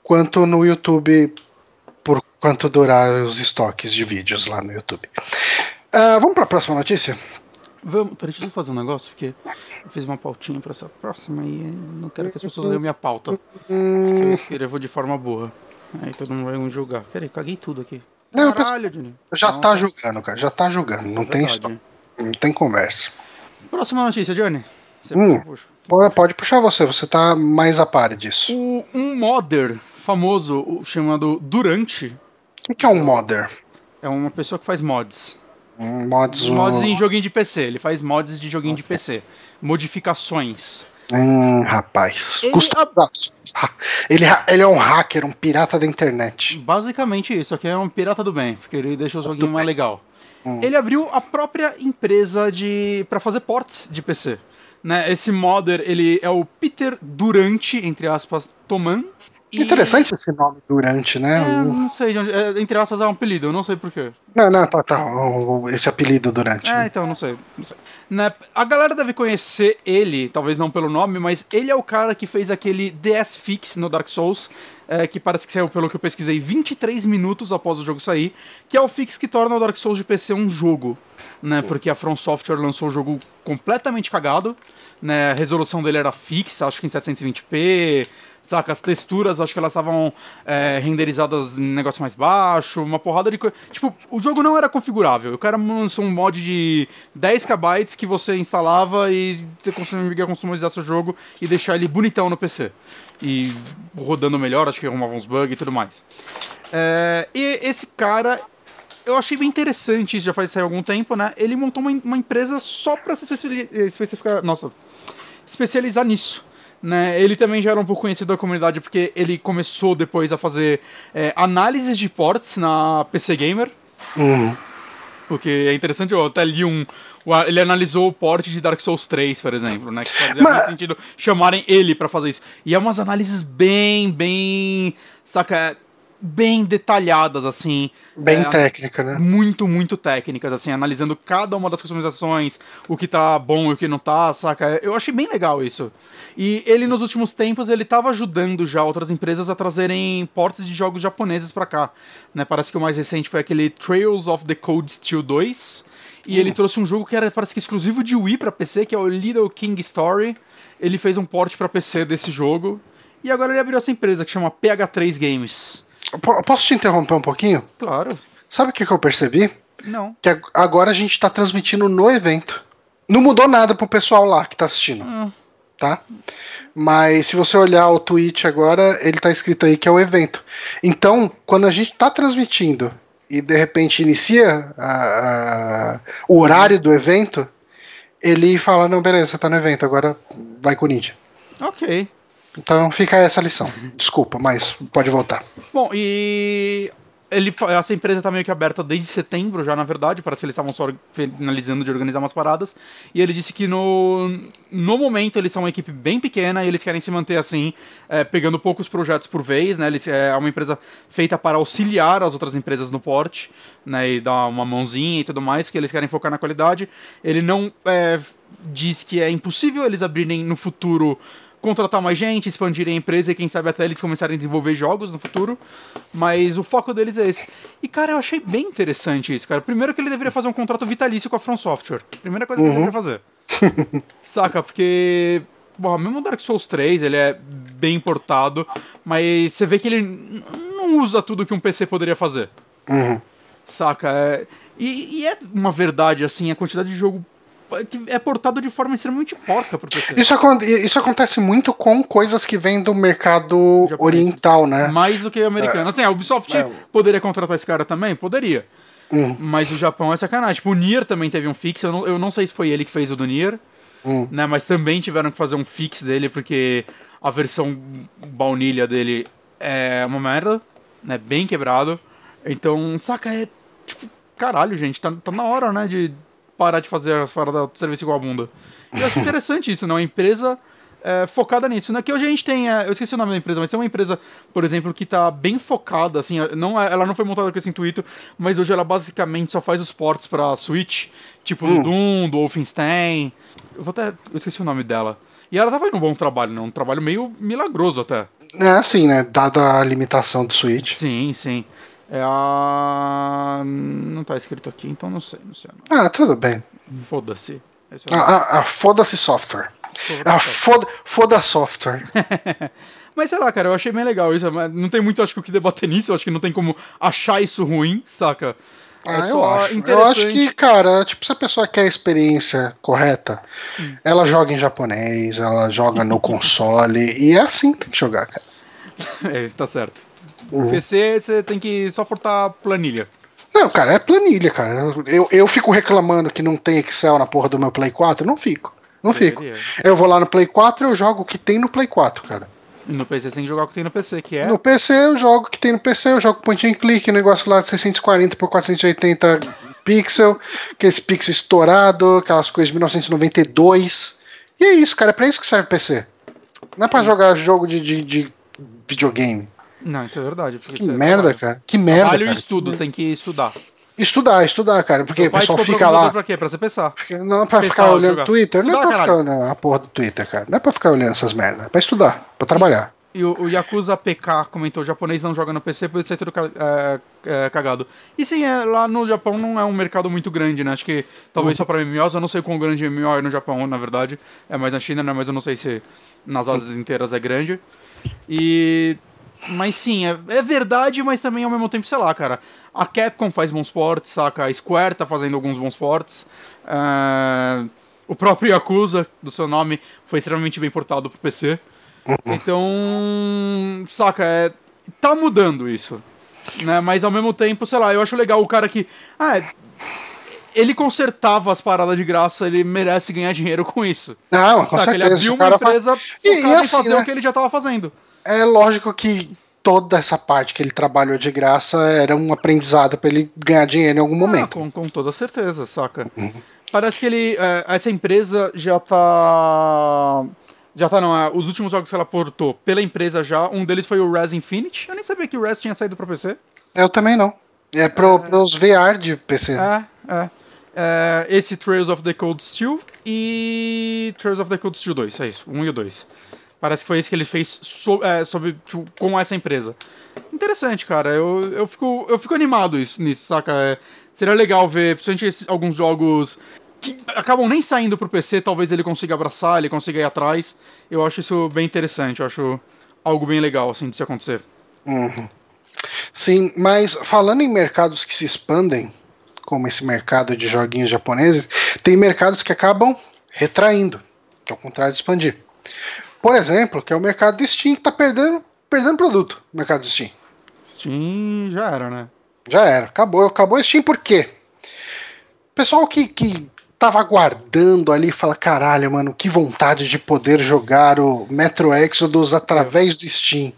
quanto no YouTube por quanto durar os estoques de vídeos lá no YouTube. Uh, vamos para a próxima notícia? Vamos, peraí, deixa eu fazer um negócio, porque eu fiz uma pautinha pra essa próxima e não quero que as pessoas leiam minha pauta. Eu escrevo de forma boa. Aí todo mundo vai me julgar. Peraí, caguei tudo aqui. Não, Caralho, Johnny. Já não, tá julgando, cara. Já tá julgando. Não, é tem, não tem conversa. Próxima notícia, Johnny. Hum, pode puxar você, você tá mais a par disso. O, um modder famoso chamado Durante. O que, que é um modder? É uma pessoa que faz mods. Mods, mods em joguinho de PC. Ele faz mods de joguinho de PC. Modificações. Hum, rapaz. Ele, a... ele, ele, é um hacker, um pirata da internet. Basicamente isso, aqui é um pirata do bem, porque ele deixa o joguinho mais legal. Hum. Ele abriu a própria empresa de para fazer ports de PC. Né? Esse modder, ele é o Peter Durante, entre aspas, Toman. E... Interessante esse nome Durante, né? É, não sei, é, entre aspas é um apelido, eu não sei porquê. Não, não, tá, tá. Esse apelido Durante. É, então, não sei. Não sei. Né, a galera deve conhecer ele, talvez não pelo nome, mas ele é o cara que fez aquele DS Fix no Dark Souls, é, que parece que saiu, pelo que eu pesquisei, 23 minutos após o jogo sair, que é o fix que torna o Dark Souls de PC um jogo. Né, porque a From Software lançou o jogo completamente cagado, né, a resolução dele era fixa, acho que em 720p, Saca, as texturas, acho que elas estavam é, renderizadas em negócio mais baixo, uma porrada de coisa. Tipo, o jogo não era configurável. O cara lançou um mod de 10 KB que você instalava e você conseguia customizar seu jogo e deixar ele bonitão no PC. E rodando melhor, acho que arrumava uns bugs e tudo mais. É, e esse cara, eu achei bem interessante, isso já faz sair algum tempo, né? Ele montou uma, uma empresa só pra se especificar. Nossa, especializar nisso. Né? Ele também já era um pouco conhecido da comunidade porque ele começou depois a fazer é, análises de ports na PC Gamer. Uhum. Porque é interessante, eu até li um, ele analisou o porte de Dark Souls 3, por exemplo, né? Que fazia Mas- muito sentido chamarem ele pra fazer isso. E é umas análises bem, bem. Saca? Bem detalhadas, assim. Bem É, técnica, né? muito, muito técnicas, assim, analisando cada uma das customizações, o que tá bom e o que não tá, saca? Eu achei bem legal isso. E ele, nos últimos tempos, ele tava ajudando já outras empresas a trazerem portes de jogos japoneses pra cá, né? Parece que o mais recente foi aquele Trails of the Cold Steel 2, e ele trouxe um jogo que era, parece que exclusivo de Wii pra PC, que é o Little King Story. Ele fez um port pra PC desse jogo, e agora ele abriu essa empresa que chama PH3 Games. Po- Posso te interromper um pouquinho? Claro. Sabe o que, que eu percebi? Não. Que ag- agora a gente tá transmitindo no evento. Não mudou nada pro pessoal lá que tá assistindo, Hum, tá? Mas se você olhar o tweet agora, ele tá escrito aí que é o evento. Então, quando a gente tá transmitindo e de repente inicia a- a- o horário do evento, ele fala: Não, beleza, tá no evento, agora vai com o Ninja. ok. Então fica essa lição. Desculpa, mas pode voltar. Bom, e ele, essa empresa tá meio que aberta desde setembro já, na verdade. Parece que eles estavam só finalizando de organizar umas paradas. E ele disse que no, no momento eles são uma equipe bem pequena e eles querem se manter assim, é, pegando poucos projetos por vez, né? Eles, é uma empresa feita para auxiliar as outras empresas no porte, né? E dar uma mãozinha e tudo mais, que eles querem focar na qualidade. Ele não é, diz que é impossível eles abrirem no futuro contratar mais gente, expandirem a empresa e quem sabe até eles começarem a desenvolver jogos no futuro. Mas o foco deles é esse. E, cara, eu achei bem interessante isso, cara. Primeiro que ele deveria fazer um contrato vitalício com a From Software. Primeira coisa que ele deveria fazer. Saca? Porque. Bom, mesmo o Dark Souls 3, ele é bem importado, mas você vê que ele não usa tudo que um PC poderia fazer. Uhum. Saca? É- E, e é uma verdade, assim, a quantidade de jogo é portado de forma extremamente porca pro PC. Isso, isso acontece muito com coisas que vêm do mercado Japonês. oriental, né? Mais do que americano. Assim, a Ubisoft É. poderia contratar esse cara também? Poderia. Hum, Mas o Japão é sacanagem. Tipo, o Nier também teve um fix. Eu não, eu não sei se foi ele que fez o do Nier, hum. né? Mas também tiveram que fazer um fix dele, porque a versão baunilha dele é uma merda, né? Bem quebrado. Então, saca, é tipo, caralho, gente, tá, tá na hora, né? De parar de fazer as paradas do serviço igual a bunda. E eu acho interessante isso, né? Uma empresa é, focada nisso, né? Que hoje a gente tem, é, eu esqueci o nome da empresa, mas tem uma empresa, por exemplo, que tá bem focada, assim, não, é- ela não foi montada com esse intuito, mas hoje ela basicamente só faz os ports pra Switch, tipo do Doom, do Wolfenstein. Eu vou até, eu esqueci o nome dela. E ela tava fazendo um bom trabalho, né? Um trabalho meio milagroso até. É assim, né? Dada a limitação do Switch. Sim, sim. É a. Não tá escrito aqui, então não sei, não sei. Ah, tudo bem. Foda-se. É Ah, ah, ah, foda-se software. nome. Ah, foda, foda software. Mas sei lá, cara, eu achei bem legal isso. Não tem muito, acho que, o que debater nisso. Eu acho que não tem como achar isso ruim, saca? É Ah, eu só acho. Eu acho que, cara, tipo, se a pessoa quer a experiência correta, Hum. ela joga em japonês, ela joga no console, e é assim que tem que jogar, cara. É, tá certo. Uhum. PC, você tem que só portar planilha. Não, cara, é planilha, cara. Eu, eu fico reclamando que não tem Excel na porra do meu Play 4, eu não fico. Não fico. Eu vou lá no Play 4 e eu jogo o que tem no Play 4, cara. No PC você tem que jogar o que tem no PC, que é. No PC eu jogo o que tem no PC, eu jogo point and click, negócio lá de 640 por 480 pixel, aquele pixel estourado, aquelas coisas de 1992. E é isso, cara, é pra isso que serve o PC. Não é pra jogar jogo de, de, de videogame. Não, isso é verdade. Que é merda, trabalho. cara. Que merda, Trabalho e cara. estudo, tem que estudar. Estudar, estudar, cara, porque o pessoal fica lá. Pra quê? Pra você pensar. Não é pra Pensar, ficar olhando jogar. Twitter, não é Estudar, pra ficar caralho. olhando a porra do Twitter, cara. Não é pra ficar olhando essas merdas, é pra estudar, pra trabalhar. E o, o Yakuza PK comentou: japonês não joga no PC por ser tudo é, é, cagado. E sim, é, lá no Japão não é um mercado muito grande, né? Acho que talvez só pra MMOs. Eu não sei quão grande MMO é no Japão, na verdade. É mais na China, né? Mas eu não sei se nas Ásias inteiras é grande. E. Mas sim, é, é verdade, mas também ao mesmo tempo, sei lá, cara. A Capcom faz bons ports, saca? A Square tá fazendo alguns bons ports. Ah, o próprio Yakuza, do seu nome, foi extremamente bem portado pro PC. Então, saca, é, tá mudando isso. Né? Mas ao mesmo tempo, sei lá, eu acho legal o cara que. Ah, é, ele consertava as paradas de graça, ele merece ganhar dinheiro com isso. Não, com saca? Ele certeza. abriu o uma cara faz- empresa E- e em assim, fazer né? o que ele já tava fazendo. É lógico que toda essa parte que ele trabalhou de graça era um aprendizado pra ele ganhar dinheiro em algum Ah, momento. com, com toda certeza, saca? Parece que ele. é, essa empresa já tá. Já tá, não. é, os últimos jogos que ela portou pela empresa já, um deles foi o Res Infinity. Eu nem sabia que o Res tinha saído pra PC. Eu também não. É pro, pros VR de PC. É, é. É, esse Trails of the Cold Steel e Trails of the Cold Steel 2, é isso, um e o 2. Parece que foi esse que ele fez so, é, sobre, tipo, com essa empresa. Interessante, cara. Eu, eu, fico, eu fico animado isso, nisso, saca? É, seria legal ver, principalmente esses- alguns jogos que acabam nem saindo pro PC, talvez ele consiga abraçar, ele consiga ir atrás. Eu acho isso bem interessante, eu acho algo bem legal, assim, de se acontecer. Uhum. Sim, mas falando em mercados que se expandem, como esse mercado de joguinhos japoneses, tem mercados que acabam retraindo, ao contrário de expandir. Por exemplo, que é o mercado do Steam que está perdendo, perdendo produto, o mercado do Steam. Steam já era, né? Já era, acabou, acabou o Steam por quê? Pessoal que, que tava aguardando ali fala, caralho, mano, que vontade de poder jogar o Metro Exodus através do Steam.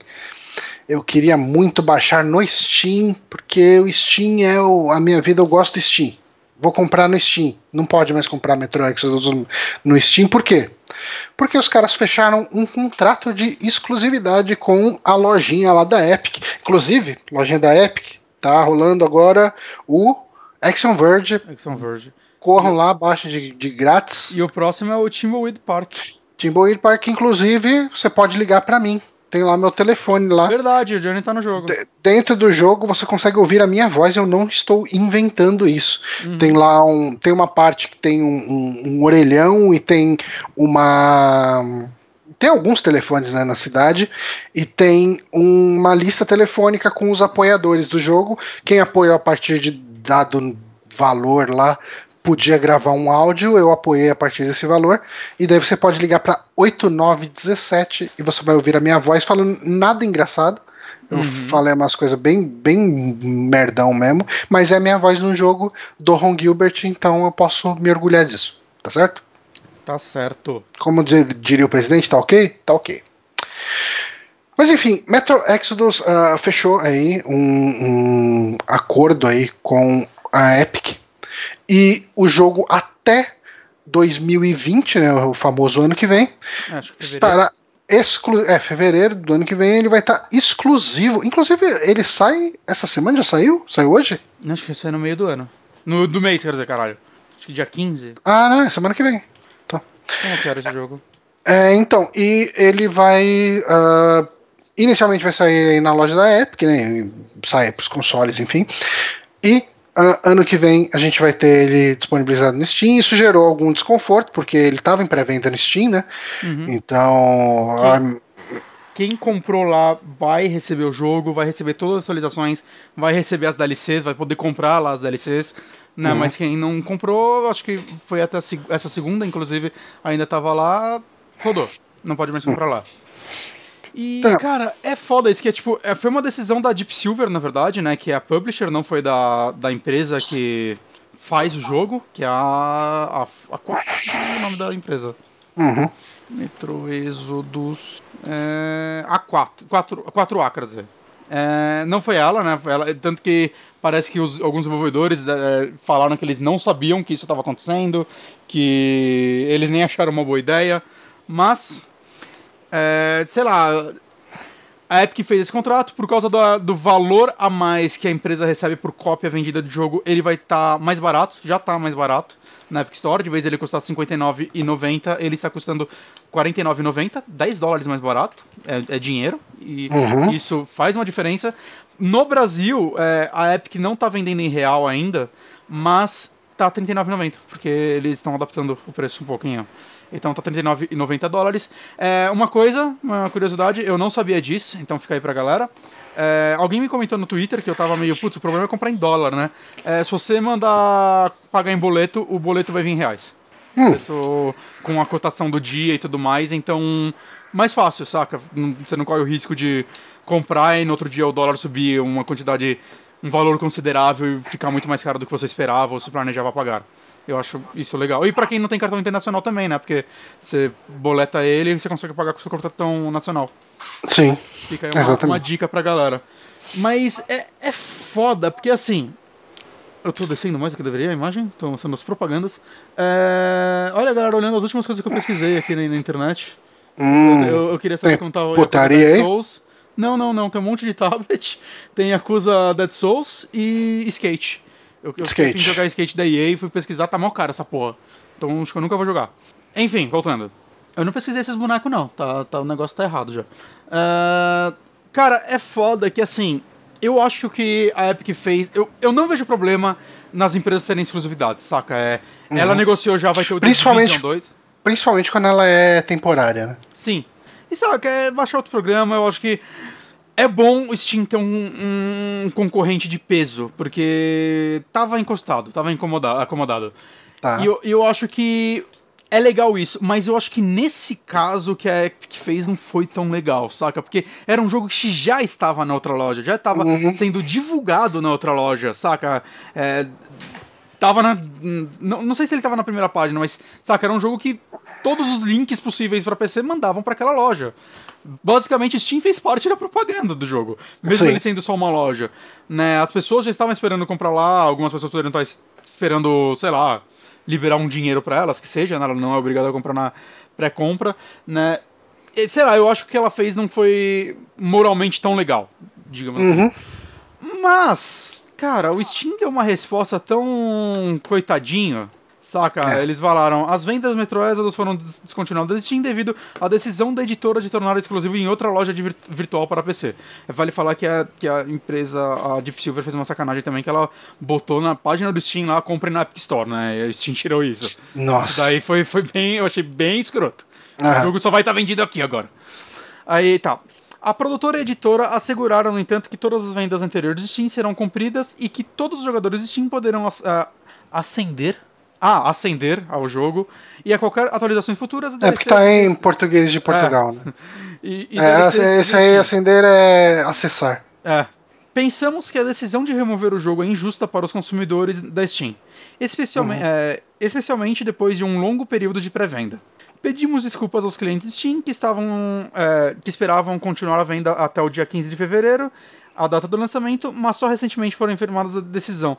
Eu queria muito baixar no Steam, porque o Steam é o, a minha vida, eu gosto do Steam. Vou comprar no Steam. Não pode mais comprar Metro Exodus no- Steam, por quê? Porque os caras fecharam um contrato de exclusividade com a lojinha lá da Epic. Inclusive, lojinha da Epic, tá rolando agora o Action Verge. Action Verge. Corram lá abaixo de, de grátis. E o próximo é o Timbleweed Park. Timberwolf Park, inclusive, você pode ligar pra mim. Tem lá meu telefone lá. Verdade, o Johnny tá no jogo. De- Dentro do jogo você consegue ouvir a minha voz, eu não estou inventando isso. Uhum. Tem lá um, tem uma parte que tem um, um- um orelhão e tem uma tem alguns telefones né, na cidade e tem uma lista telefônica com os apoiadores do jogo. Quem apoiou a partir de dado valor lá podia gravar um áudio, eu apoiei a partir desse valor, e daí você pode ligar para 8917 e você vai ouvir a minha voz falando nada engraçado. Eu Uhum. falei umas coisas bem, bem merdão mesmo, mas é a minha voz no jogo do Ron Gilbert, então eu posso me orgulhar disso, tá certo? Tá certo. Como di- diria o presidente, tá ok? Tá ok. Mas enfim, Metro Exodus ah, fechou aí um, um acordo aí com a Epic e o jogo até 2020, né, o famoso ano que vem, É, acho que estará exclu é fevereiro do ano que vem ele vai estar exclusivo. Inclusive ele sai essa semana já saiu? Saiu hoje? Acho que é no meio do ano. No, do mês, quer dizer, caralho. Acho que dia 15. Ah, não, é semana que vem. Como que era esse jogo? É, então, e ele vai. ah, inicialmente vai sair na loja da Epic, né? Sai para os consoles, enfim. E ano que vem a gente vai ter ele disponibilizado no Steam. Isso gerou algum desconforto, porque ele estava em pré-venda no Steam, né? Uhum. Então. ah, Quem comprou lá vai receber o jogo, vai receber todas as atualizações, vai receber as DLCs, vai poder comprar lá as DLCs. Né? Uhum. Mas quem não comprou, acho que foi até a essa segunda, inclusive, ainda tava lá, rodou. Não pode mais comprar lá. E, Tá. cara, é foda isso, que é tipo, é, foi uma decisão da Deep Silver, na verdade, né? Que é a publisher, não foi da, da empresa que faz o jogo, que é a. a, a qual é o nome da empresa? uhum. Metro Exodus. É, A4. 4, 4A, quer dizer. É, não foi ela, né? Ela, tanto que parece que os- alguns desenvolvedores é, falaram que eles não sabiam que isso estava acontecendo, que eles nem acharam uma boa ideia. Mas, é, sei lá, a Epic fez esse contrato por causa da- do valor a mais que a empresa recebe por cópia vendida de jogo. Ele vai estar mais barato, já está mais barato na Epic Store. De vez ele custar R$ 59,90, ele está custando R$ 49,90, 10 dólares mais barato. É, é dinheiro e Uhum. isso faz uma diferença. No Brasil, é, a Epic não está vendendo em real ainda, mas tá R$ 39,90, porque eles estão adaptando o preço um pouquinho. Então tá R$ 39,90 dólares. É, uma coisa, uma curiosidade, eu não sabia disso, então fica aí pra galera. É, alguém me comentou no Twitter que eu tava meio, putz, o problema é comprar em dólar, né? É, se você mandar pagar em boleto, o boleto vai vir em reais. Hum. Preço com a cotação do dia e tudo mais, então mais fácil, saca? Você não corre o risco de comprar e no outro dia o dólar subir uma quantidade, um valor considerável e ficar muito mais caro do que você esperava ou se planejava pagar. Eu acho isso legal. E pra quem não tem cartão internacional também, né? Porque você boleta ele e você consegue pagar com o seu cartão nacional. Sim. Fica aí uma, Exatamente. uma dica pra galera. Mas é, é foda, porque assim. Eu tô descendo mais do que deveria a imagem, estão sendo as propagandas. É... Olha, galera, olhando as últimas coisas que eu pesquisei aqui na, na internet. Hum, Eu, eu queria saber como tava putaria Yakuza aí? Souls. Não, não, não. Tem um monte de tablet. Tem Yakuza Dead Souls e Skate. Eu, eu Skate. fui jogar Skate da EA e fui pesquisar, tá mó caro essa porra. Então acho que eu nunca vou jogar. Enfim, voltando. Eu não pesquisei esses bonecos, não. Tá, tá, o negócio tá errado já. Ah, cara, é foda que assim. Eu acho que o que a Epic fez. Eu, eu não vejo problema nas empresas terem exclusividades, saca? É, Ela negociou já, vai ter o Uhum. Principalmente- Division 2. principalmente quando ela é temporária, né? Sim. E sabe, quer baixar outro programa, eu acho que é bom o Steam ter um, um concorrente de peso, porque tava encostado, tava incomoda- acomodado. Tá. E eu, eu acho que é legal isso, mas eu acho que nesse caso que a Epic fez não foi tão legal, saca? Porque era um jogo que já estava na outra loja, já estava Uhum. sendo divulgado na outra loja, saca? É, tava na. Não, não sei se ele tava na primeira página, mas, saca, era um jogo que todos os links possíveis pra PC mandavam pra aquela loja. Basicamente, Steam fez parte da propaganda do jogo, mesmo Sim. ele sendo só uma loja. Né? As pessoas já estavam esperando comprar lá, algumas pessoas poderiam estar es- esperando, sei lá, liberar um dinheiro pra elas, que seja, né? ela não é obrigada a comprar na pré-compra, né? E, sei lá, eu acho que o que ela fez não foi moralmente tão legal, digamos assim. Uhum. Mas, cara, o Steam deu uma resposta tão coitadinho, saca? É. Eles falaram, as vendas Metro Exodus foram des- descontinuadas do Steam devido à decisão da editora de tornar exclusivo em outra loja de vir- virtual para PC. Vale falar que a, que a empresa, a Deep Silver, fez uma sacanagem também, que ela botou na página do Steam lá, compre na Epic Store, né? E a Steam tirou isso. Nossa. daí foi, foi bem, eu achei bem escroto. O jogo só vai estar vendido aqui agora. Aí tá. A produtora e a editora asseguraram, no entanto, que todas as vendas anteriores de Steam serão cumpridas e que todos os jogadores de Steam poderão as- ah, ascender. Ah, ascender ao jogo e a qualquer atualizações futuras. É porque tá em português de Portugal, né? E, e É, DLCs esse aí, acender é acessar. é. Pensamos que a decisão de remover o jogo é injusta para os consumidores da Steam, especialmente, é, especialmente depois de um longo período de pré-venda. Pedimos desculpas aos clientes Steam que estavam é, que esperavam continuar a venda até o dia 15 de fevereiro, a data do lançamento, mas só recentemente foram informados da decisão.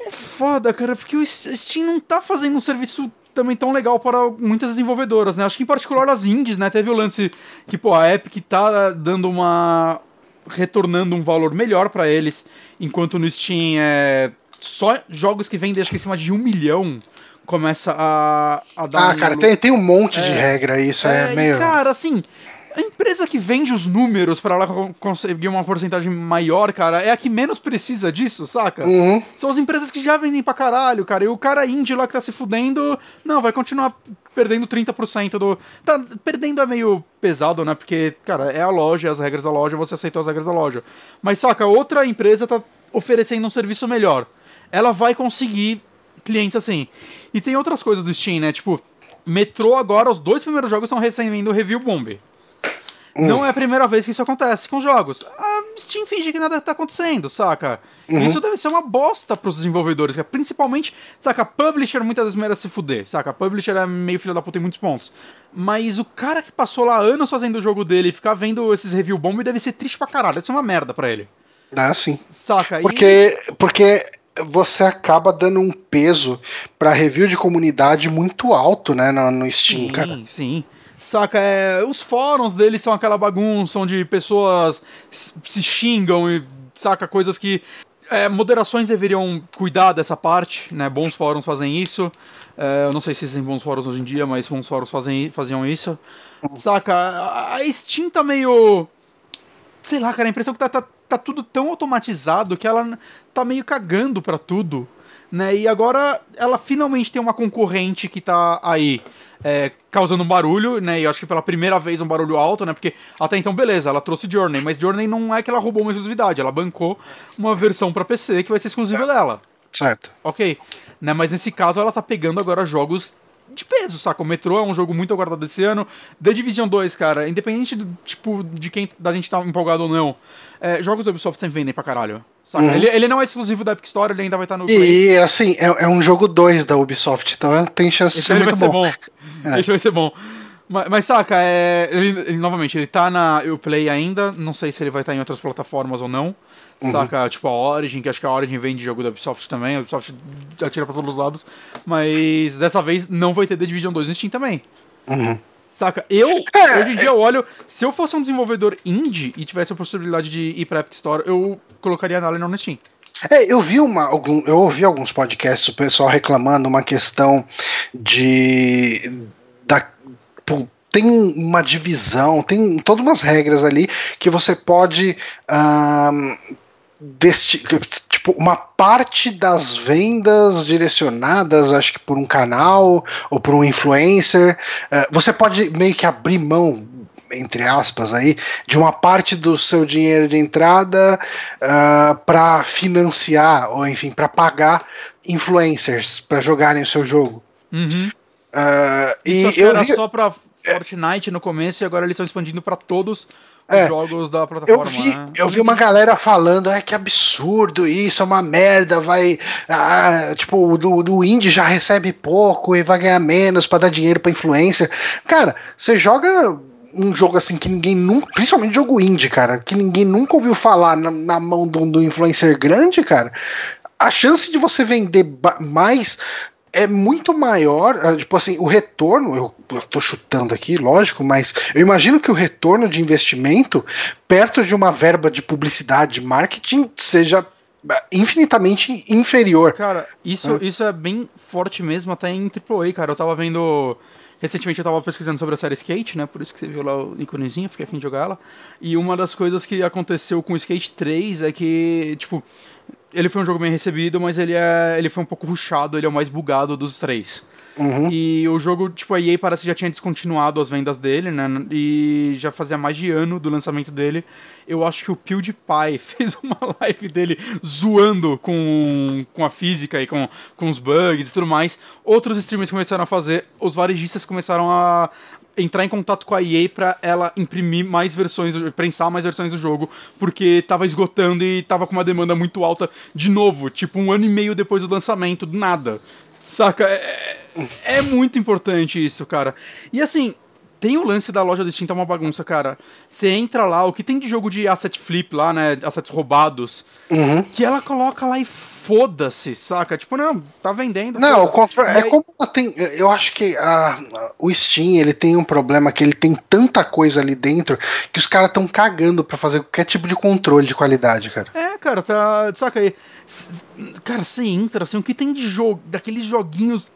É foda, cara, porque o Steam não tá fazendo um serviço também tão legal para muitas desenvolvedoras, né? Acho que em particular as indies, né? Teve o lance que, pô, a Epic tá dando uma retornando um valor melhor pra eles, enquanto no Steam é só jogos que vendem acho que acima de um milhão começa a, a dar Ah, um cara, tem, tem um monte de É. regra, isso é, é, meio. cara, assim, a empresa que vende os números pra ela con- conseguir uma porcentagem maior, cara, é a que menos precisa disso, saca? Uhum. São as empresas que já vendem pra caralho, cara. E o cara indie lá que tá se fudendo, não, vai continuar perdendo 30% do. Tá, perdendo é meio pesado, né? Porque, cara, é a loja, as regras da loja, você aceitou as regras da loja. Mas, saca, outra empresa tá oferecendo um serviço melhor. Ela vai conseguir clientes assim. E tem outras coisas do Steam, né? Tipo, Metrô agora, os dois primeiros jogos estão recebendo review bomb. Não é a primeira vez que isso acontece com jogos. A Steam finge que nada tá acontecendo, saca? Isso deve ser uma bosta pros desenvolvedores, cara. principalmente, saca? Publisher muitas vezes merece se fuder, saca? Publisher é meio filho da puta em muitos pontos. Mas o cara que passou lá anos fazendo o jogo dele e ficar vendo esses review bomb deve ser triste pra caralho. Deve ser uma merda pra ele. Ah, sim. Saca? E- Porque, porque você acaba dando um peso pra review de comunidade muito alto, né, no, no Steam, Sim, cara. sim. Saca, é, os fóruns deles são aquela bagunça onde pessoas se xingam e saca coisas que é, moderações deveriam cuidar dessa parte, né? Bons fóruns fazem isso. É, eu não sei se existem bons fóruns hoje em dia, mas bons fóruns fazem, faziam isso. Saca, a, a Steam tá meio. Sei lá, cara, a impressão que tá, tá, tá tudo tão automatizado que ela tá meio cagando pra tudo. Né? E agora ela finalmente tem uma concorrente que tá aí é, causando um barulho, né? E eu acho que pela primeira vez um barulho alto, né? Porque até então, beleza, ela trouxe Journey, mas Journey não é que ela roubou uma exclusividade, ela bancou uma versão pra PC que vai ser exclusiva dela. Certo. Ok. Né, mas nesse caso ela tá pegando agora jogos de peso, saca? O Metro é um jogo muito aguardado esse ano. The Division 2, cara, independente do tipo de quem da gente tá empolgado ou não, é, jogos da Ubisoft sempre vendem pra caralho. Saca? Uhum. Ele, ele não é exclusivo da Epic Store, ele ainda vai estar no Play. E, assim, é, é um jogo 2 da Ubisoft, então tem chance de Esse ser ele vai muito ser bom. bom. É. Esse vai ser bom. Mas, mas saca, é, ele, ele, novamente, ele tá na Uplay ainda, não sei se ele vai estar em outras plataformas ou não. Uhum. Saca? Tipo a Origin, que acho que a Origin vem de jogo da Ubisoft também, a Ubisoft atira pra todos os lados. Mas dessa vez não vai ter The Division 2 no Steam também. Uhum. Saca? Eu, é, hoje em dia, eu olho. Se eu fosse um desenvolvedor indie e tivesse a possibilidade de ir pra Epic Store, eu colocaria a Nalen no Steam. É, eu vi uma, algum, eu ouvi alguns podcasts o pessoal reclamando uma questão de da, tem uma divisão, tem todas umas regras ali que você pode desti tipo uma parte das vendas direcionadas, acho que por um canal ou por um influencer, uh, você pode meio que abrir mão entre aspas aí, de uma parte do seu dinheiro de entrada uh, ah, para financiar, ou enfim, para pagar influencers para jogarem o seu jogo. Uhum. Uh, e Isso era vi... só para Fortnite no começo e agora eles estão expandindo para todos os é, jogos da plataforma. Eu vi, né? eu vi uma galera falando, é que absurdo isso, é uma merda, vai. Ah, tipo, do, do indie já recebe pouco e vai ganhar menos para dar dinheiro para influencer. Cara, você joga um jogo assim que ninguém nunca. Principalmente jogo indie, cara, que ninguém nunca ouviu falar na, na mão do, do influencer grande, cara. A chance de você vender mais é muito maior, ah, tipo assim, o retorno, eu, eu tô chutando aqui, lógico, mas eu imagino que o retorno de investimento perto de uma verba de publicidade, de marketing, seja ah, infinitamente inferior. Cara, isso, é. isso é bem forte mesmo, até em AAA, cara. Eu tava vendo Recentemente eu tava pesquisando sobre a série Skate, né? Por isso que você viu lá o iconezinho, fiquei afim de jogar ela. E uma das coisas que aconteceu com o Skate 3 é que, tipo, ele foi um jogo bem recebido, mas ele, é, ele foi um pouco ruchado, ele é o mais bugado dos três. Uhum. E o jogo, tipo, a EA parece que já tinha descontinuado as vendas dele, né? E já fazia mais de ano do lançamento dele. Eu acho que o PewDiePie fez uma live dele zoando com, com a física e com, com os bugs e tudo mais. Outros streamers começaram a fazer, os varejistas começaram a, entrar em contato com a EA para ela imprimir mais versões, prensar mais versões do jogo, porque tava esgotando e tava com uma demanda muito alta de novo, tipo um ano e meio depois do lançamento, nada. Saca? É, é muito importante isso, cara. E assim, tem o lance da loja do Steam, tá uma bagunça, cara. Você entra lá, o que tem de jogo de asset flip lá, né? Assets roubados, uhum. que ela coloca lá e foda-se, saca? Tipo, não, tá vendendo. Não, o controle. É como tem. Eu acho que a, o Steam ele tem um problema que ele tem tanta coisa ali dentro que os caras estão cagando para fazer qualquer tipo de controle de qualidade, cara. É, cara, tá. Saca aí. Cara, você entra, assim, o que tem de jogo, daqueles joguinhos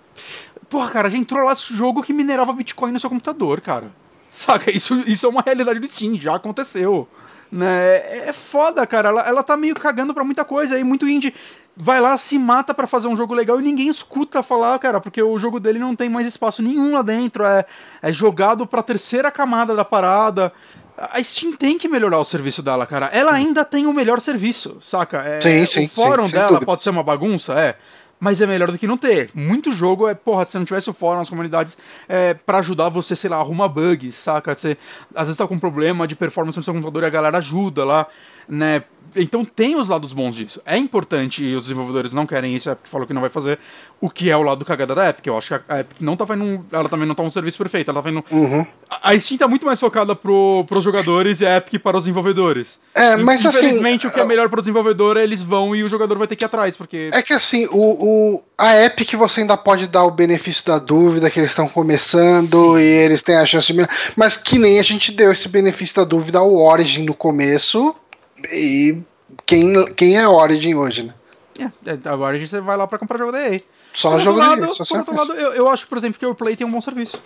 Porra, cara, já entrou lá jogo que minerava Bitcoin no seu computador, cara. Saca? Isso, isso é uma realidade do Steam, já aconteceu. Né? É, é foda, cara. Ela, ela tá meio cagando pra muita coisa. E muito indie vai lá, se mata para fazer um jogo legal e ninguém escuta falar, cara, porque o jogo dele não tem mais espaço nenhum lá dentro. É, é jogado pra terceira camada da parada. A Steam tem que melhorar o serviço dela, cara. Ela ainda tem o melhor serviço, saca? É, sim, sim, o fórum sim, dela pode ser uma bagunça, é mas é melhor do que não ter. Muito jogo é, porra, se não tivesse o fórum, as comunidades, é, para ajudar você, sei lá, arruma bugs, saca? Você às vezes tá com um problema de performance no seu computador e a galera ajuda lá, né? Então tem os lados bons disso. É importante e os desenvolvedores não querem isso, a Epic falou que não vai fazer, o que é o lado cagada da Epic. Eu acho que a Epic não tá fazendo. Ela também não tá um serviço perfeito, ela tá fazendo. Uhum. A Steam tá muito mais focada pro, pros jogadores e a Epic para os desenvolvedores. É, mas assim, Infelizmente, assim. o que é melhor pro desenvolvedor, eles vão e o jogador vai ter que ir atrás, porque. É que assim, o, o, a Epic você ainda pode dar o benefício da dúvida, que eles estão começando Sim. e eles têm a chance de. Mas que nem a gente deu esse benefício da dúvida ao Origin no começo. E quem, quem é Origin hoje, né? É, é agora a gente vai lá pra comprar jogo da EA. Só jogo lado, de Por outro lado, eu, eu, acho, por exemplo, que o Play tem um bom serviço.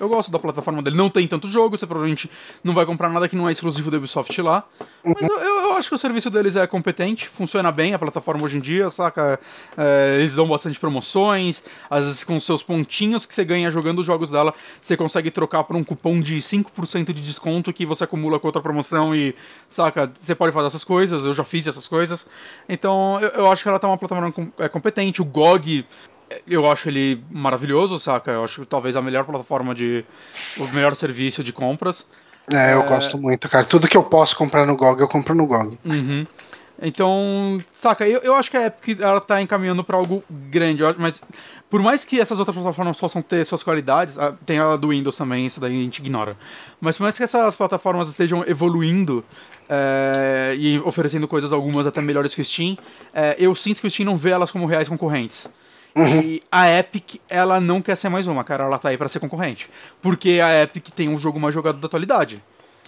Eu gosto da plataforma dele. Não tem tanto jogo, você provavelmente não vai comprar nada que não é exclusivo da Ubisoft lá. Mas eu, eu, acho que o serviço deles é competente, funciona bem a plataforma hoje em dia, saca? É, eles dão bastante promoções, às vezes com seus pontinhos que você ganha jogando os jogos dela, você consegue trocar por um cupom de 5% de desconto que você acumula com outra promoção e, saca? Você pode fazer essas coisas, eu já fiz essas coisas. Então, eu, eu acho que ela tá uma plataforma é, competente. O GOG eu acho ele maravilhoso, saca? Eu acho talvez a melhor plataforma de. o melhor serviço de compras. É, eu é... gosto muito, cara. Tudo que eu posso comprar no GOG, eu compro no GOG. Uhum. Então, saca, eu, eu acho que a Epic ela tá encaminhando para algo grande, mas por mais que essas outras plataformas possam ter suas qualidades, tem a do Windows também, isso daí a gente ignora. Mas por mais que essas plataformas estejam evoluindo é, e oferecendo coisas algumas até melhores que o Steam, é, eu sinto que o Steam não vê elas como reais concorrentes. Uhum. E a Epic, ela não quer ser mais uma, cara. Ela tá aí pra ser concorrente. Porque a Epic tem um jogo mais jogado da atualidade.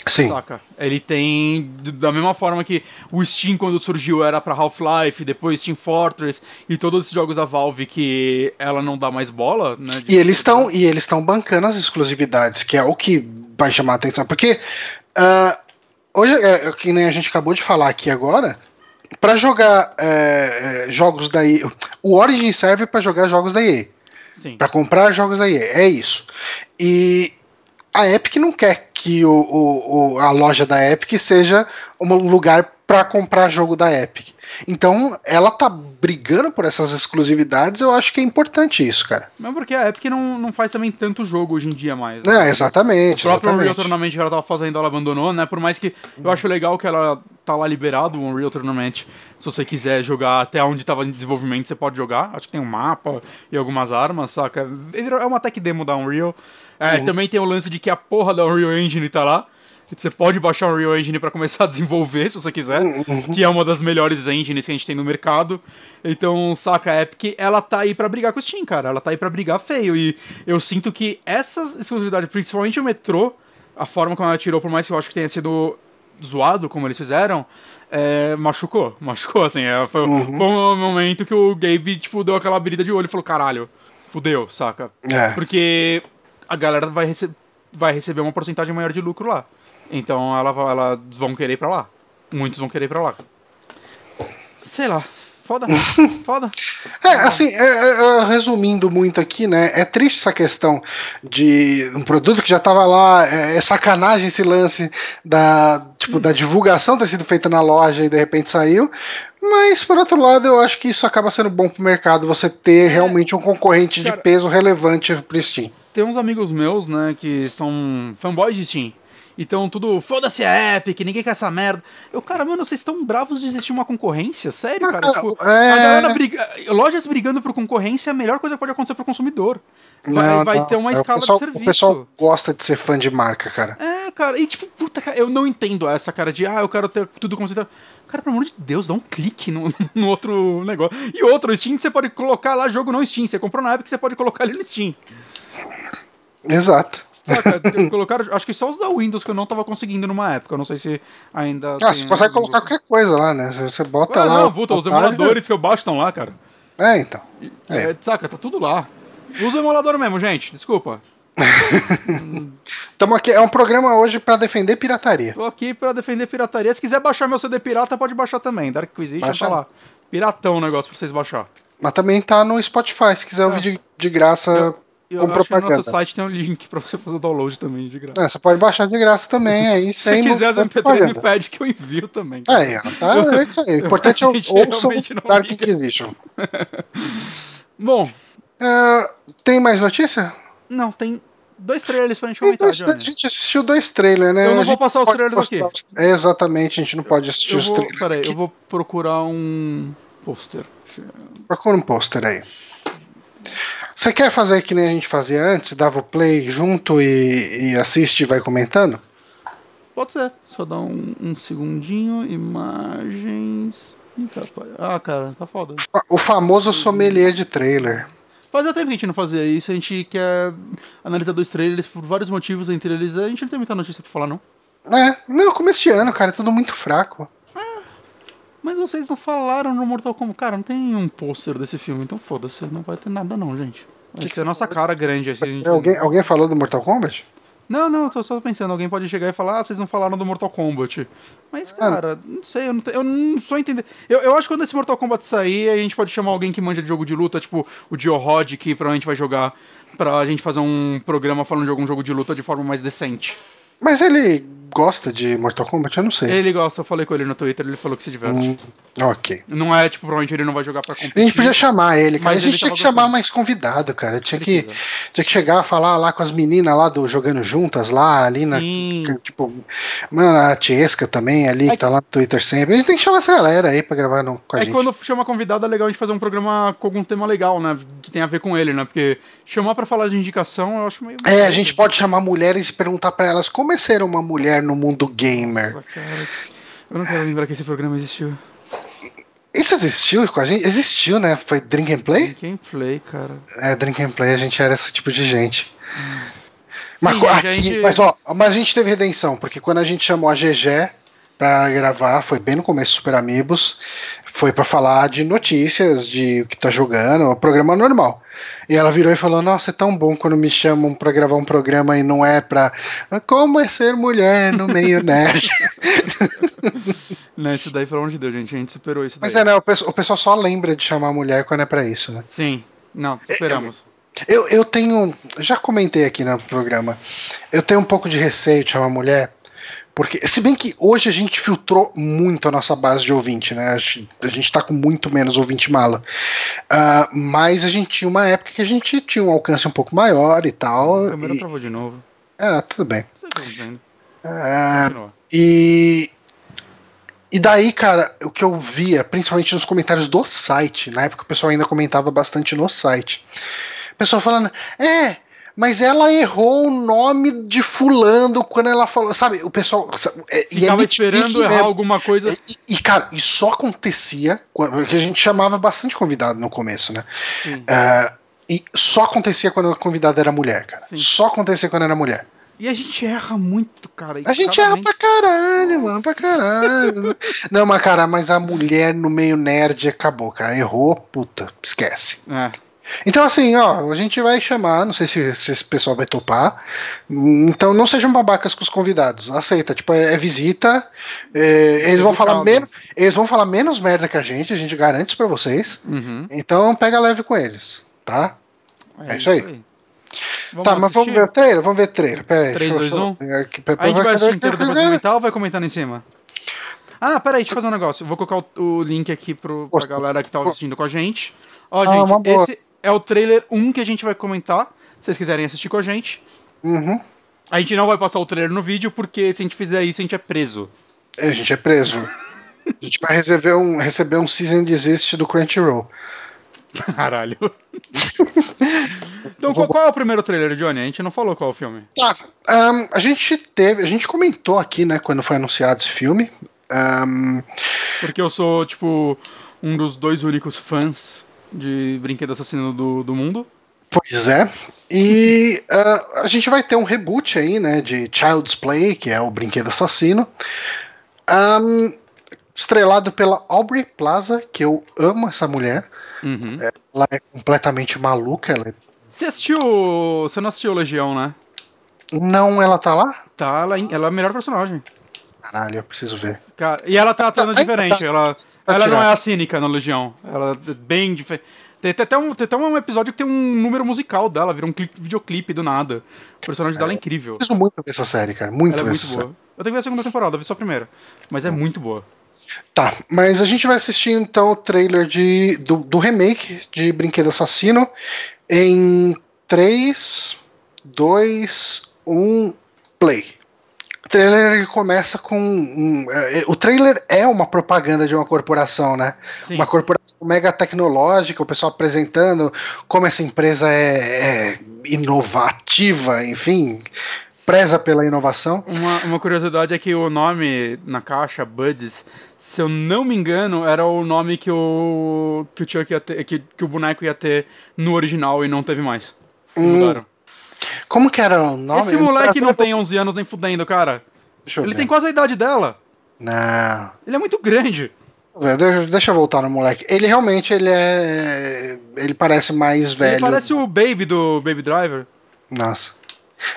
Sim. Saca? Ele tem. Da mesma forma que o Steam, quando surgiu, era pra Half-Life, depois Steam Fortress e todos esses jogos da Valve que ela não dá mais bola, né? E eles estão e eles estão bancando as exclusividades, que é o que vai chamar a atenção. Porque uh, hoje, é, que nem a gente acabou de falar aqui agora, para jogar é, é, jogos da EA, o Origin serve para jogar jogos da EA. Para comprar jogos da EA, é isso. E a Epic não quer que o, o, o a loja da Epic seja um lugar para comprar jogo da Epic. Então, ela tá brigando por essas exclusividades, eu acho que é importante isso, cara. Não, porque a Epic não, não faz também tanto jogo hoje em dia mais. Né? É, exatamente. O próprio exatamente. Unreal Tournament que ela tava fazendo, ela abandonou, né? Por mais que eu acho legal que ela tá lá liberado, o Unreal Tournament. Se você quiser jogar até onde tava em desenvolvimento, você pode jogar. Acho que tem um mapa e algumas armas, saca? É uma tech demo da Unreal. É, uhum. Também tem o lance de que a porra da Unreal Engine tá lá. Você pode baixar o Unreal Engine para começar a desenvolver, se você quiser, uhum. que é uma das melhores engines que a gente tem no mercado. Então, saca, a Epic, ela tá aí para brigar com o Steam, cara. Ela tá aí para brigar feio. E eu sinto que essas exclusividades, principalmente o metrô, a forma como ela tirou, por mais que eu acho que tenha sido zoado como eles fizeram, é, machucou. Machucou, assim. É, foi, uhum. foi, um momento que o Gabe, tipo, deu aquela brida de olho e falou: caralho, fudeu, saca? É. Porque a galera vai, rece vai receber uma porcentagem maior de lucro lá. Então ela, elas vão querer ir pra lá. Muitos vão querer ir pra lá. Sei lá. Foda. Foda. É, assim, é, é, é, resumindo muito aqui, né? É triste essa questão de um produto que já tava lá, é, é sacanagem esse lance da, tipo, da divulgação ter sido feita na loja e de repente saiu. Mas, por outro lado, eu acho que isso acaba sendo bom pro mercado, você ter é, realmente um concorrente cara, de peso relevante pro Steam. Tem uns amigos meus, né, que são fanboys de Steam. Então tudo, foda-se a Epic, ninguém quer essa merda. Eu, cara, mano, vocês estão bravos de existir uma concorrência? Sério, cara? Tipo, é... A galera briga... Lojas brigando por concorrência é a melhor coisa que pode acontecer pro consumidor. Vai, não, vai ter uma é, escala pessoal, de serviço. O pessoal gosta de ser fã de marca, cara. É, cara, e tipo, puta, cara, eu não entendo essa cara de, ah, eu quero ter tudo concentrado. Cara, pelo amor de Deus, dá um clique no, no outro negócio. E outro, Steam, você pode colocar lá jogo no Steam. Você comprou na Epic, você pode colocar ele no Steam. Exato. Colocaram, acho que só os da Windows que eu não tava conseguindo numa época. Eu não sei se ainda. Ah, você consegue colocar qualquer coisa lá, né? Você bota lá. Não, puta, os emuladores que eu baixo estão lá, cara. É, então. É. É, saca, tá tudo lá. Usa o emulador mesmo, gente. Desculpa. Tamo aqui, é um programa hoje para defender pirataria. Tô aqui para defender pirataria. Se quiser baixar meu CD pirata, pode baixar também. Dark Acquisition Baixa. tá lá. Piratão o negócio pra vocês baixar. Mas também tá no Spotify, se quiser é. ouvir de, de graça. Eu eu com propaganda. no nosso site tem um link pra você fazer download também de graça. É, você pode baixar de graça também aí, sem Se quiser, as MP3 me pede que eu envio também. É, tá, é isso aí. O importante é o ouçam Dark liga. Inquisition. Bom. Uh, tem mais notícia? Não, tem dois trailers pra gente comentar, dois, A gente assistiu dois trailers, né? Eu não vou passar os trailers aqui. É, exatamente, a gente não pode assistir os vou, trailers. Peraí, eu vou procurar um pôster. Procura um pôster aí. Você quer fazer que nem a gente fazia antes? Dava o play junto e, e assiste e vai comentando? Pode ser. Só dá um, um segundinho. Imagens. Ih, rapaz. Ah, cara, tá foda. O famoso sommelier de trailer. Fazia tempo que a gente não fazia isso. A gente quer analisar dois trailers por vários motivos. Entre eles, a gente não tem muita notícia pra falar, não. É, não, começo de ano, cara. É tudo muito fraco. Mas vocês não falaram no Mortal Kombat. Cara, não tem um pôster desse filme, então foda-se. Não vai ter nada, não, gente. Vai que ser a nossa cara grande. Assim, alguém, alguém falou do Mortal Kombat? Não, não, tô só pensando. Alguém pode chegar e falar, ah, vocês não falaram do Mortal Kombat. Mas, ah. cara, ah. não sei, eu não, eu não sou entender. Eu, eu acho que quando esse Mortal Kombat sair, a gente pode chamar alguém que manja de jogo de luta, tipo o Dio Rod, que provavelmente vai jogar, pra gente fazer um programa falando de algum jogo de luta de forma mais decente. Mas ele gosta de Mortal Kombat? Eu não sei. Ele gosta, eu falei com ele no Twitter, ele falou que se diverte. Hum, ok. Não é, tipo, provavelmente ele não vai jogar pra competir. A gente podia chamar ele, cara. Mas a gente tinha que chamar gostando. mais convidado, cara. Tinha que, tinha que chegar a falar lá com as meninas lá do Jogando Juntas, lá, ali na. Sim. Tipo, mano, a Tiesca também ali, É que tá lá no Twitter sempre. A gente tem que chamar essa galera aí pra gravar no, com a É gente. quando chama convidado é legal a gente fazer um programa com algum tema legal, né? Que tem a ver com ele, né? Porque chamar pra falar de indicação eu acho meio. É, a gente pode chamar mulheres e perguntar pra elas como é ser uma mulher no mundo gamer. Nossa, cara. Eu não quero lembrar que esse programa existiu. Isso existiu com a gente? Existiu, né? Foi Drink and Play? Gameplay, cara. É, Drink and Play, a gente era esse tipo de gente. Mas, Sim, aqui- gente- mas, ó, mas a gente teve redenção, porque quando a gente chamou a GG pra gravar, foi bem no começo do Super Amigos, foi pra falar de notícias, de o que tá jogando, o programa normal. E ela virou e falou: Nossa, é tão bom quando me chamam pra gravar um programa e não é pra. Como é ser mulher no meio nerd? Né, isso daí, pelo amor de Deus, gente. A gente superou isso daí. mas é, né? O pessoal, só lembra de chamar mulher quando é pra isso, né? Sim. Não, esperamos. Eu, eu tenho. Já comentei aqui no programa. Eu tenho um pouco de receio de chamar mulher. Porque, se bem que hoje a gente filtrou muito a nossa base de ouvinte, né? A gente, a gente tá com muito menos ouvinte mala. Ah, mas a gente tinha uma época que a gente tinha um alcance um pouco maior e tal. A câmera E, travou de novo. ah, tudo bem. Continua. e. E daí, cara, o que eu via, principalmente nos comentários do site, na época o pessoal ainda comentava bastante no site. O pessoal falando, é, mas ela errou o nome de fulano quando ela falou, sabe? O pessoal. sabe, é, e é Ficava nitpick esperando errar alguma coisa. E, e, cara, e só acontecia, quando- porque a gente chamava bastante convidado no começo, né? Ah, e só acontecia quando a convidada era mulher, cara. Sim. Só acontecia quando era mulher. E a gente erra muito, cara. A gente erra pra caralho, mano, pra caralho. Não, mas cara, mas a mulher no meio nerd acabou, cara. Errou, puta, esquece. É. Então, assim, ó, a gente vai chamar, não sei se, se esse pessoal vai topar. Então, não sejam babacas com os convidados. Aceita, tipo, é, é visita. é, eles vão falar menos. Eles vão falar menos merda que a gente, a gente garante isso pra vocês. Uhum. Então pega leve com eles, tá? É isso aí. Vamos tá, mas vamos assistir? ver o trailer? Vamos ver o trailer. Pera aí. Três, deixa eu- dois, deixa eu- aqui, pera- A gente vai assistir inteiro depois comentar ou vai comentando em cima? Ah, peraí, deixa eu fazer um negócio. Vou colocar o, o link aqui pro, pra galera que tá assistindo com a gente. Ó, Ah, gente, esse é o trailer 1 que a gente vai comentar. Se vocês quiserem assistir com a gente. Uhum. A gente não vai passar o trailer no vídeo, porque se a gente fizer isso, a gente é preso. É, A gente é preso. A gente vai receber um, receber um season desist do Crunchyroll. Caralho. então, qual, qual é o primeiro trailer, Johnny? A gente não falou qual é o filme. Tá. ahn, a gente teve. A gente comentou aqui, né, quando foi anunciado esse filme. Ahn, Porque eu sou, tipo, um dos dois únicos fãs de Brinquedo Assassino do, do mundo. pois é. E ah, a gente vai ter um reboot aí, né, de Child's Play, que é o brinquedo assassino. Ahn, estrelado pela Aubrey Plaza, que eu amo essa mulher. Uhum. Ela é completamente maluca. Ela é- Você assistiu. Você não assistiu Legião, né? Não, ela tá lá? Tá, ela, ela é a melhor personagem. Caralho, eu preciso ver. E ela tá atuando Ainda diferente. tá- Ela, tá ela não é a cínica na Legião. Ela é bem diferente. Tem, tem até um, tem até um episódio que tem um número musical dela, vira um clipe, videoclipe do nada. O personagem dela é incrível. Preciso muito ver essa série, cara. Muito Ela é muito essa boa. série. Eu tenho que ver a segunda temporada, eu vi só a primeira. Mas é muito boa. Tá, mas a gente vai assistir então o trailer de, do, do remake de Brinquedo Assassino em 3, 2, 1, play. O trailer ele começa com. um- é, o trailer é uma propaganda de uma corporação, né? Sim. Uma corporação mega tecnológica, o pessoal apresentando como essa empresa é, é inovativa, enfim, preza pela inovação. Uma, uma curiosidade é que o nome na caixa, Buds, se eu não me engano, era o nome que o, que o Chuck ia ter, que, que o boneco ia ter no original e não teve mais. Hum, Mudaram. Como que era o nome? Esse moleque não tem 11 anos nem fudendo, cara. Deixa eu Ele ver. tem quase a idade dela. Não. Ele é muito grande. Deixa, eu voltar no moleque. Ele realmente ele é. Ele parece mais velho. Ele parece o Baby do Baby Driver. Nossa.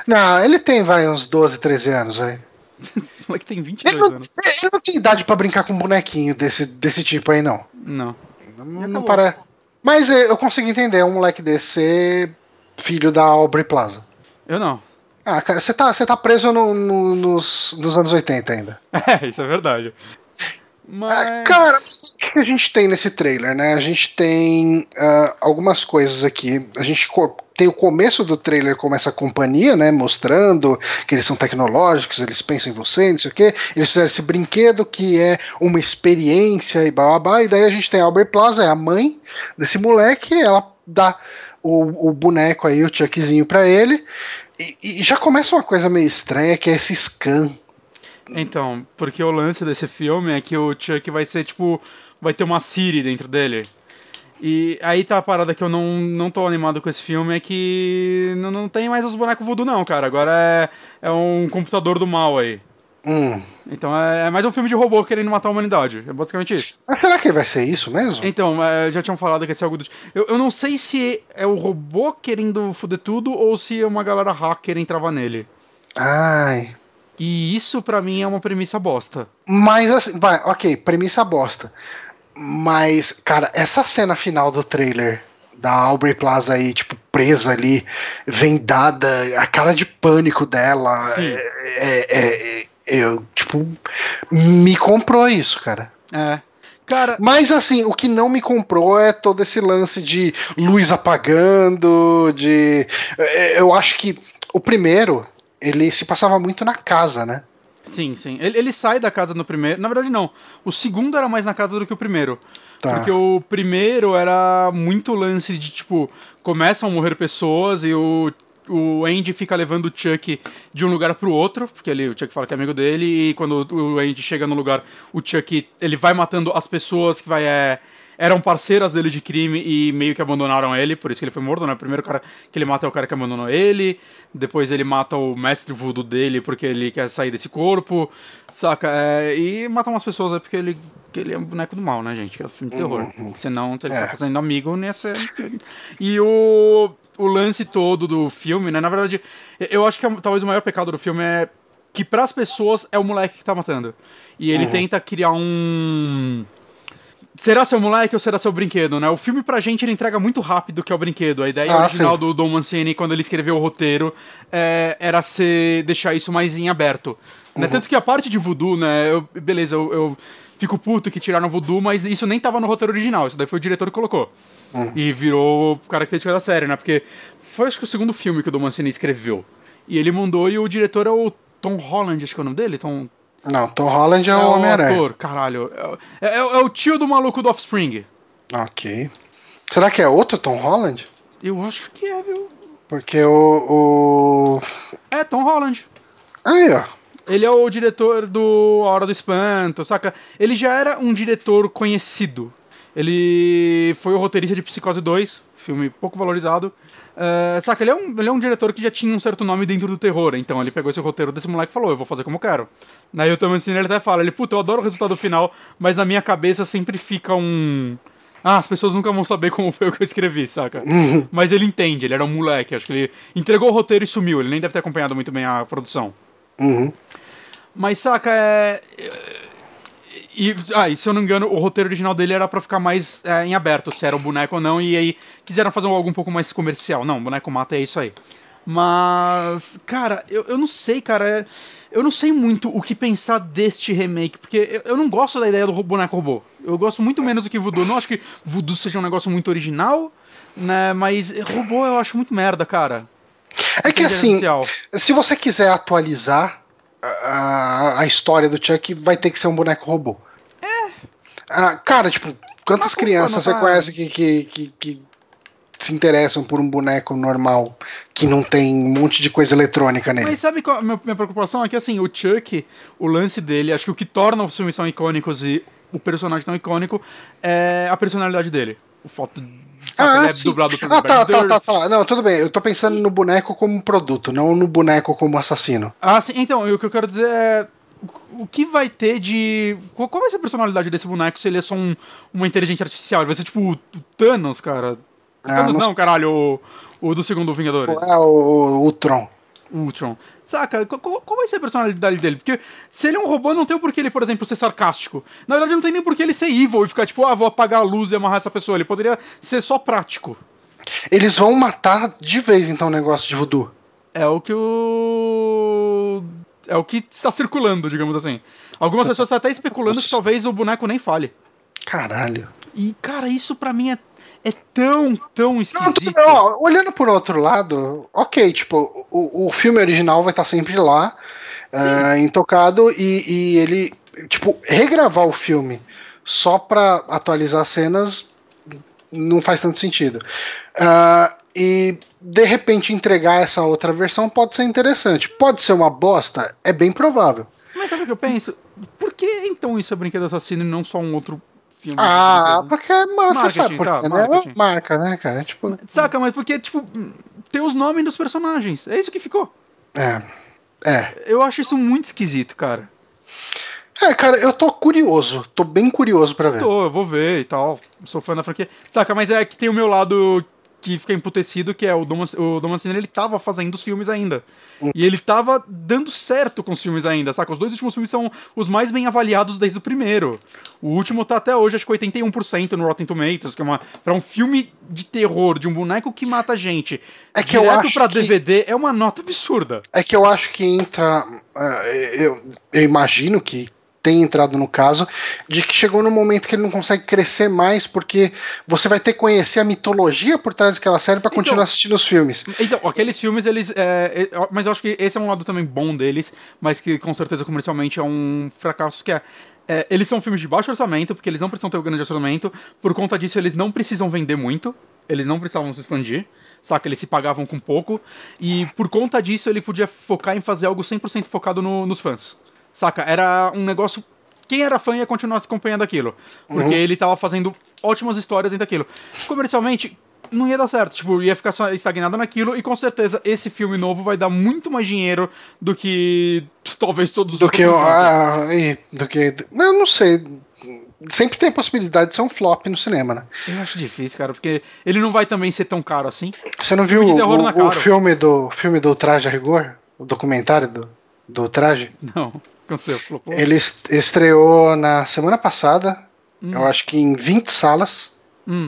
Não, ele tem, vai, uns 12, 13 anos aí. Esse moleque tem 22 Ele não, anos. ele não tem idade pra brincar com um bonequinho desse, desse tipo aí, não. Não. Não, não parece. Mas eu eu consigo entender um moleque desse ser filho da Aubrey Plaza. Eu não. Ah, cara, você tá, você tá preso no, no, nos, nos anos 80 ainda. É, isso é verdade. Mas... Ah, cara, o que a gente tem nesse trailer, né? A gente tem uh, algumas coisas aqui. A gente tem o começo do trailer como essa companhia, né? Mostrando que eles são tecnológicos, eles pensam em você, não sei o quê. Eles fizeram esse brinquedo que é uma experiência e blá. E daí a gente tem a Albert Plaza, é a mãe desse moleque, ela dá o, o boneco aí, o Chuckzinho pra ele. E, e já começa uma coisa meio estranha, que é esse scan então, porque o lance desse filme é que o Chuck vai ser tipo. Vai ter uma Siri dentro dele. E aí tá a parada que eu não, não tô animado com esse filme, é que não, não tem mais os bonecos voodoo não, cara. Agora é, é um computador do mal aí. Hum. Então é, é, mais um filme de robô querendo matar a humanidade. É basicamente isso. Mas será que vai ser isso mesmo? Então, é, já tinham falado que ia ser algo do eu, eu não sei se é o robô querendo foder tudo ou se é uma galera hacker entrava nele. Ai. E isso para mim é uma premissa bosta. Mas assim, vai, ok, premissa bosta. Mas, cara, essa cena final do trailer da Aubrey Plaza aí, tipo, presa ali, vendada, a cara de pânico dela, é, é, é, eu, tipo, me comprou isso, cara. É. Cara... Mas assim, o que não me comprou é todo esse lance de luz apagando, de. É, eu acho que o primeiro, ele se passava muito na casa, né? Sim, sim. Ele, ele, sai da casa no primeiro. Na verdade, não. O segundo era mais na casa do que o primeiro. Tá. Porque o primeiro era muito lance de, tipo, começam a morrer pessoas e o, o Andy fica levando o Chuck de um lugar pro outro, porque ele, o Chuck fala que é amigo dele, e quando o Andy chega no lugar, o Chuck ele vai matando as pessoas que vai. É, eram parceiras dele de crime e meio que abandonaram ele, por isso que ele foi morto, né? O primeiro cara que ele mata é o cara que abandonou ele, depois ele mata o mestre voodoo dele porque ele quer sair desse corpo, saca? É, e mata umas pessoas aí porque ele, que ele é um boneco do mal, né, gente? Que é um filme de terror. Uhum. Senão, se ele é. tá fazendo amigo, ser... E o, o lance todo do filme, né? Na verdade, eu acho que é, talvez o maior pecado do filme é que para as pessoas é o moleque que tá matando. E ele uhum. tenta criar um Será seu moleque ou será seu brinquedo, né? O filme pra gente ele entrega muito rápido que é o brinquedo. A ideia ah, original sim. do Don Mancini, quando ele escreveu o roteiro, é, era ser, deixar isso mais em aberto. Né? Uhum. Né? Tanto que a parte de voodoo, né? Eu, beleza, eu, eu, fico puto que tiraram voodoo, mas isso nem tava no roteiro original. Isso daí foi o diretor que colocou. Uhum. E virou característica da série, né? Porque foi acho que o segundo filme que o Don Mancini escreveu. E ele mandou e o diretor é o Tom Holland, acho que é o nome dele? Tom. Não, Tom Holland é, é o Homem-Aranha. caralho. É, é, é, o tio do maluco do Offspring. Ok. Será que é outro Tom Holland? Eu acho que é, viu? Porque o. o... É, Tom Holland. Aí, ó. Ele é o diretor do A Hora do Espanto, saca? Ele já era um diretor conhecido. Ele foi o roteirista de Psicose 2, filme pouco valorizado. Uh, saca, ele é, um, ele é um diretor que já tinha um certo nome dentro do terror, então ele pegou esse roteiro desse moleque e falou, eu vou fazer como eu quero. Daí o Thomas ele até fala, ele, puta, eu adoro o resultado final, mas na minha cabeça sempre fica um... Ah, as pessoas nunca vão saber como foi o que eu escrevi, saca? Uhum. Mas ele entende, ele era um moleque, acho que ele entregou o roteiro e sumiu, ele nem deve ter acompanhado muito bem a produção. Uhum. Mas, saca, é e, ah, e se eu não me engano, o roteiro original dele era pra ficar mais é, em aberto, se era o boneco ou não, e aí quiseram fazer algo um pouco mais comercial. Não, boneco mata é isso aí. Mas, cara, eu, eu não sei, cara. É, eu não sei muito o que pensar deste remake, porque eu, eu não gosto da ideia do boneco robô. Eu gosto muito menos do que Voodoo. Não acho que Voodoo seja um negócio muito original, né? Mas robô eu acho muito merda, cara. É que assim, se você quiser atualizar a, a história do Chuck vai ter que ser um boneco robô. É. Ah, cara, tipo, quantas crianças você conhece que, que, que, que, se interessam por um boneco normal que não tem um monte de coisa eletrônica nele? Mas sabe qual a minha, minha preocupação? É que assim, o Chuck, o lance dele, acho que o que torna os filmes tão icônicos e o personagem tão icônico é a personalidade dele. O fato ah, é dublado pelo ah, tá, tá, tá, tá. Não, tudo bem. Eu tô pensando no boneco como produto, não no boneco como assassino. Ah, sim. Então, o que eu quero dizer é. O que vai ter de. Qual vai ser a personalidade desse boneco se ele é só um, uma inteligência artificial? Ele vai ser tipo o Thanos, cara. Ah, Thanos não, não caralho, o, o do segundo Vingadores. É, o, o, o Tron. Ultron. Saca? Qual, qual, vai ser a personalidade dele? Porque se ele é um robô, não tem o porquê ele, por exemplo, ser sarcástico. Na verdade, não tem nem porquê ele ser evil e ficar tipo, ah, vou apagar a luz e amarrar essa pessoa. Ele poderia ser só prático. Eles vão matar de vez, então, o negócio de voodoo. É o que o. É o que está circulando, digamos assim. Algumas pessoas estão até especulando que talvez o boneco nem fale. Caralho. E, cara, isso pra mim é, é tão, tão Não, esquisito. ó, olhando por outro lado, ok, tipo, o, o filme original vai estar sempre lá, ah, intocado, e, e ele, tipo, regravar o filme só pra atualizar cenas não faz tanto sentido. Ah, e de repente entregar essa outra versão pode ser interessante. Pode ser uma bosta? É bem provável. Mas sabe o que eu penso? Por que então isso é Brinquedo Assassino e não só um outro filme? Ah, brinquedo? porque é massa, Marketing, sabe? Porque, tá, né? marketing. Marca, né, cara? Tipo, Saca, mas porque, tipo, tem os nomes dos personagens. É isso que ficou. é. É. Eu acho isso muito esquisito, cara. É, cara, eu tô curioso. Tô bem curioso pra ver. Tô, eu vou ver e tal. Sou fã da franquia. Saca, mas é que tem o meu lado que fica emputecido, que é o Dom, o Dom Mancini, ele tava fazendo os filmes ainda. E ele tava dando certo com os filmes ainda, saca? Os dois últimos filmes são os mais bem avaliados desde o primeiro. O último tá até hoje, acho que 81% no Rotten Tomatoes, que é uma pra um filme de terror, de um boneco que mata gente, É que eu acho pra que- DVD, é uma nota absurda. É que eu acho que entra. ah, eu, eu imagino que tem entrado no caso de que chegou no momento que ele não consegue crescer mais porque você vai ter que conhecer a mitologia por trás daquela série pra Então- continuar assistindo os filmes. Então, aqueles filmes, eles. é, é, mas eu acho que esse é um lado também bom deles, mas que com certeza comercialmente é um fracasso que é. é, eles são filmes de baixo orçamento, porque eles não precisam ter o grande orçamento. Por conta disso, eles não precisam vender muito. Eles não precisavam se expandir. Saca? Eles se pagavam com pouco. E por conta disso, ele podia focar em fazer algo 100% focado no- nos fãs. Saca? Era um negócio. Quem era fã ia continuar acompanhando aquilo. Porque ele tava fazendo ótimas histórias dentro daquilo. Comercialmente, não ia dar certo. Tipo, ia ficar só estagnado naquilo. E com certeza, esse filme novo vai dar muito mais dinheiro do que talvez todos os Do que. outros juntos. Ah, e- do que. Não, não sei. Sempre tem a possibilidade de ser um flop no cinema, né? Eu acho difícil, cara, porque ele não vai também ser tão caro assim. Você não viu o, é o filme do filme do Traje a Rigor? O documentário do, do Traje? Não. Aconteceu? Flopou? Ele est- estreou na semana passada, Hum. eu acho que em 20 salas. Hum.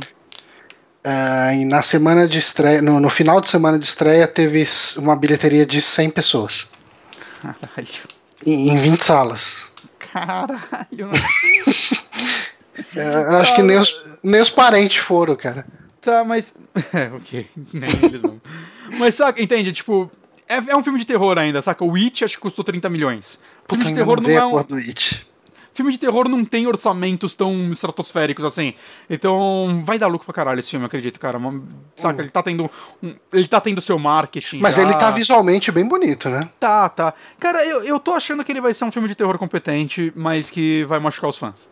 Ah, e na semana de estreia, no, no final de semana de estreia, teve uma bilheteria de 100 pessoas. Caralho. Em, em 20 salas. Caralho. É, eu acho que nem os, nem os parentes foram, cara. Tá, mas. É, ok. Não. Mas saca, entende? Tipo, é, é um filme de terror ainda, saca? O It acho que custou 30 milhões. Puta, Filme de terror não não é um. do It. Filme de terror não tem orçamentos tão estratosféricos assim. Então, vai dar lucro pra caralho esse filme, acredito, cara. Saca, ele tá tendo. um- ele tá tendo seu marketing. Mas já. ele tá visualmente bem bonito, né? Tá, tá. Cara, eu, eu tô achando que ele vai ser um filme de terror competente, mas que vai machucar os fãs.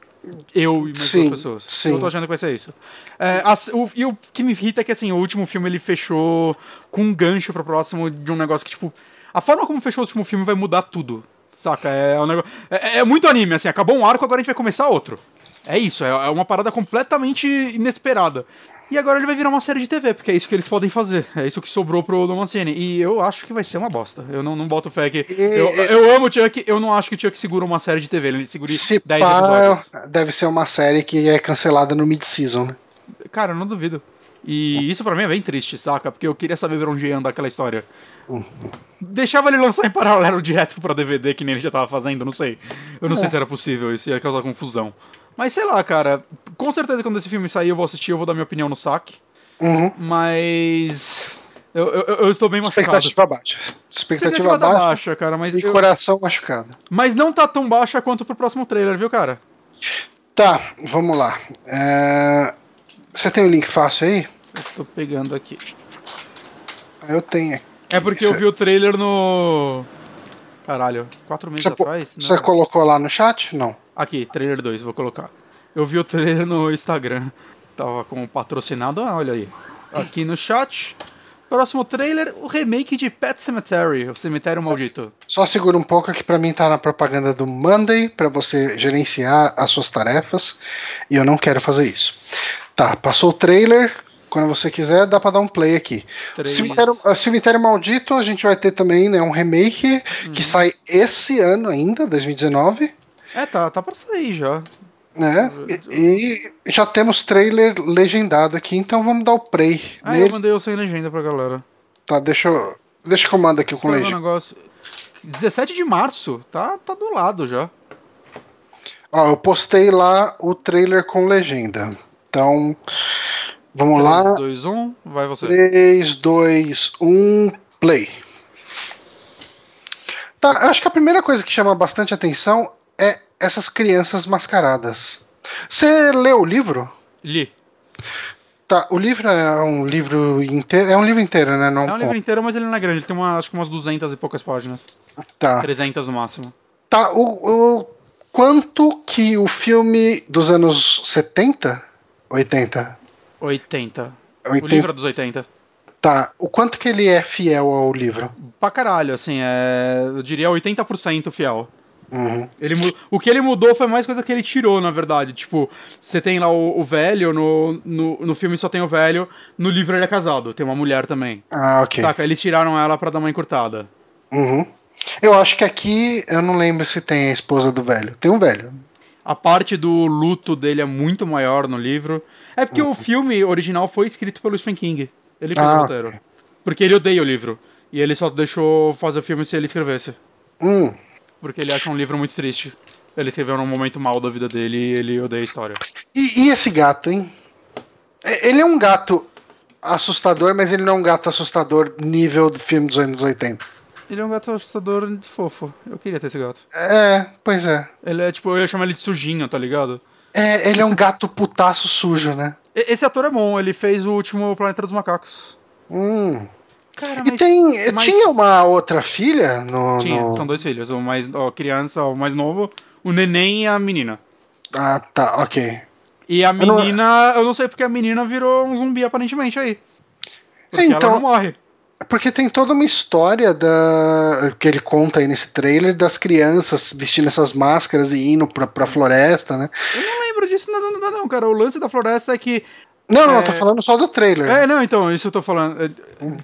Eu e mais Sim, duas pessoas. sim. Eu tô achando que vai ser isso. É, as- o- e o que me irrita é que, assim, o último filme ele fechou com um gancho pro próximo de um negócio que, tipo. A forma como fechou o último filme vai mudar tudo. Saca? É, um negócio, é, é muito anime, assim. Acabou um arco, agora a gente vai começar outro. É isso, é, é uma parada completamente inesperada. E agora ele vai virar uma série de TV, porque é isso que eles podem fazer. É isso que sobrou pro Don Mancini. E eu acho que vai ser uma bosta. Eu não, não boto fé que. Eu, eu amo o Chuck, eu não acho que o Chuck segura uma série de TV. Ele segura Se 10 pá, episódios. deve ser uma série que é cancelada no mid-season, né? Cara, eu não duvido. E isso pra mim é bem triste, saca? Porque eu queria saber pra onde ia andar aquela história. Deixava ele lançar em paralelo direto pra DVD, que nem ele já tava fazendo, não sei. Eu não sei se era possível, isso ia causar confusão. Mas sei lá, cara. Com certeza quando esse filme sair eu vou assistir, eu vou dar minha opinião no saque. Uhum. Mas. Eu, eu, eu estou bem machucado. Expectativa baixa. Expectativa Expectativa baixa baixa, cara, mas, e eu- coração machucado. mas não tá tão baixa quanto pro próximo trailer, viu, cara? Tá, vamos lá. É, Você tem o link fácil aí? Eu tô pegando aqui. Eu tenho. aqui. É porque eu vi o trailer no. Caralho, quatro meses Você, atrás? você colocou lá no chat? Não. Aqui, trailer 2, vou colocar. Eu vi o trailer no Instagram. Tava como patrocinado, ah, olha aí. Aqui no chat. Próximo trailer, o remake de Pet Cemetery, o Cemitério Maldito. Só segura um pouco que pra mim tá na propaganda do Monday pra você gerenciar as suas tarefas e eu não quero fazer isso. Tá, passou o trailer. Quando você quiser, dá pra dar um play aqui. Cemitério, o Cemitério Maldito, a gente vai ter também né, um remake que sai esse ano ainda, 2019. É, tá, tá pra sair já. né? E, e já temos trailer legendado aqui, então vamos dar o play Ah, eu nele. mandei o sem legenda pra galera. Tá, deixa eu, Deixa que eu mando aqui com Deixa eu ver um legenda. negócio. 17 de março, tá, tá do lado já. Ó, eu postei lá o trailer com legenda. Então, vamos lá. 3, 2, 1, vai você. 3, 2, 1, play. Tá, acho que a primeira coisa que chama bastante atenção é essas crianças mascaradas. Você leu o livro? Li. Tá, o livro é um livro inteiro. É um livro inteiro, né? Não É um livro inteiro, mas ele não é grande. Ele tem uma, acho que umas 200 e poucas páginas. Tá. 300 no máximo. Tá, o, o quanto que o filme dos anos 70? 80? 80. O 80 livro é dos 80. Tá, o quanto que ele é fiel ao livro? Pra caralho, assim, é. Eu diria 80% fiel. Uhum. Ele, o que ele mudou foi mais coisa que ele tirou, na verdade. Tipo, você tem lá o, o velho, no, no, no filme só tem o velho, no livro ele é casado, tem uma mulher também. Ah, ok. Saca? Eles tiraram ela pra dar uma encurtada. Uhum. Eu acho que aqui, eu não lembro se tem a esposa do velho. Tem um velho. A parte do luto dele é muito maior no livro. É porque o filme original foi escrito pelo Stephen King. Ele fez Ah, o roteiro. Porque ele odeia o livro. E ele só deixou fazer o filme se ele escrevesse. Hum. Porque ele acha um livro muito triste. Ele escreveu num momento mal da vida dele e ele odeia a história. E, e esse gato, hein? É- Ele é um gato assustador, mas ele não é um gato assustador nível do filme dos anos 80. Ele é um gato assustador e fofo. Eu queria ter esse gato. É, pois é. Ele é tipo, eu ia chamar ele de sujinho, tá ligado? É, ele é um gato putaço sujo, né? Esse ator é bom, ele fez o último Planeta dos Macacos. Hum. Cara, E mas. tem. mas- Tinha uma outra filha no. Tinha, no- são dois filhos. O mais ó, criança, o mais novo, o neném e a menina. Ah, tá, ok. E a Eu não- menina, eu não sei porque a menina virou um zumbi aparentemente aí. Porque Então- ela não morre. Porque tem toda uma história da que ele conta aí nesse trailer das crianças vestindo essas máscaras e indo pra, pra floresta, né? Eu não lembro disso não, não, não, não, cara. O lance da floresta é que. Não, não, É. eu tô falando só do trailer. É, não, então, isso eu tô falando. é,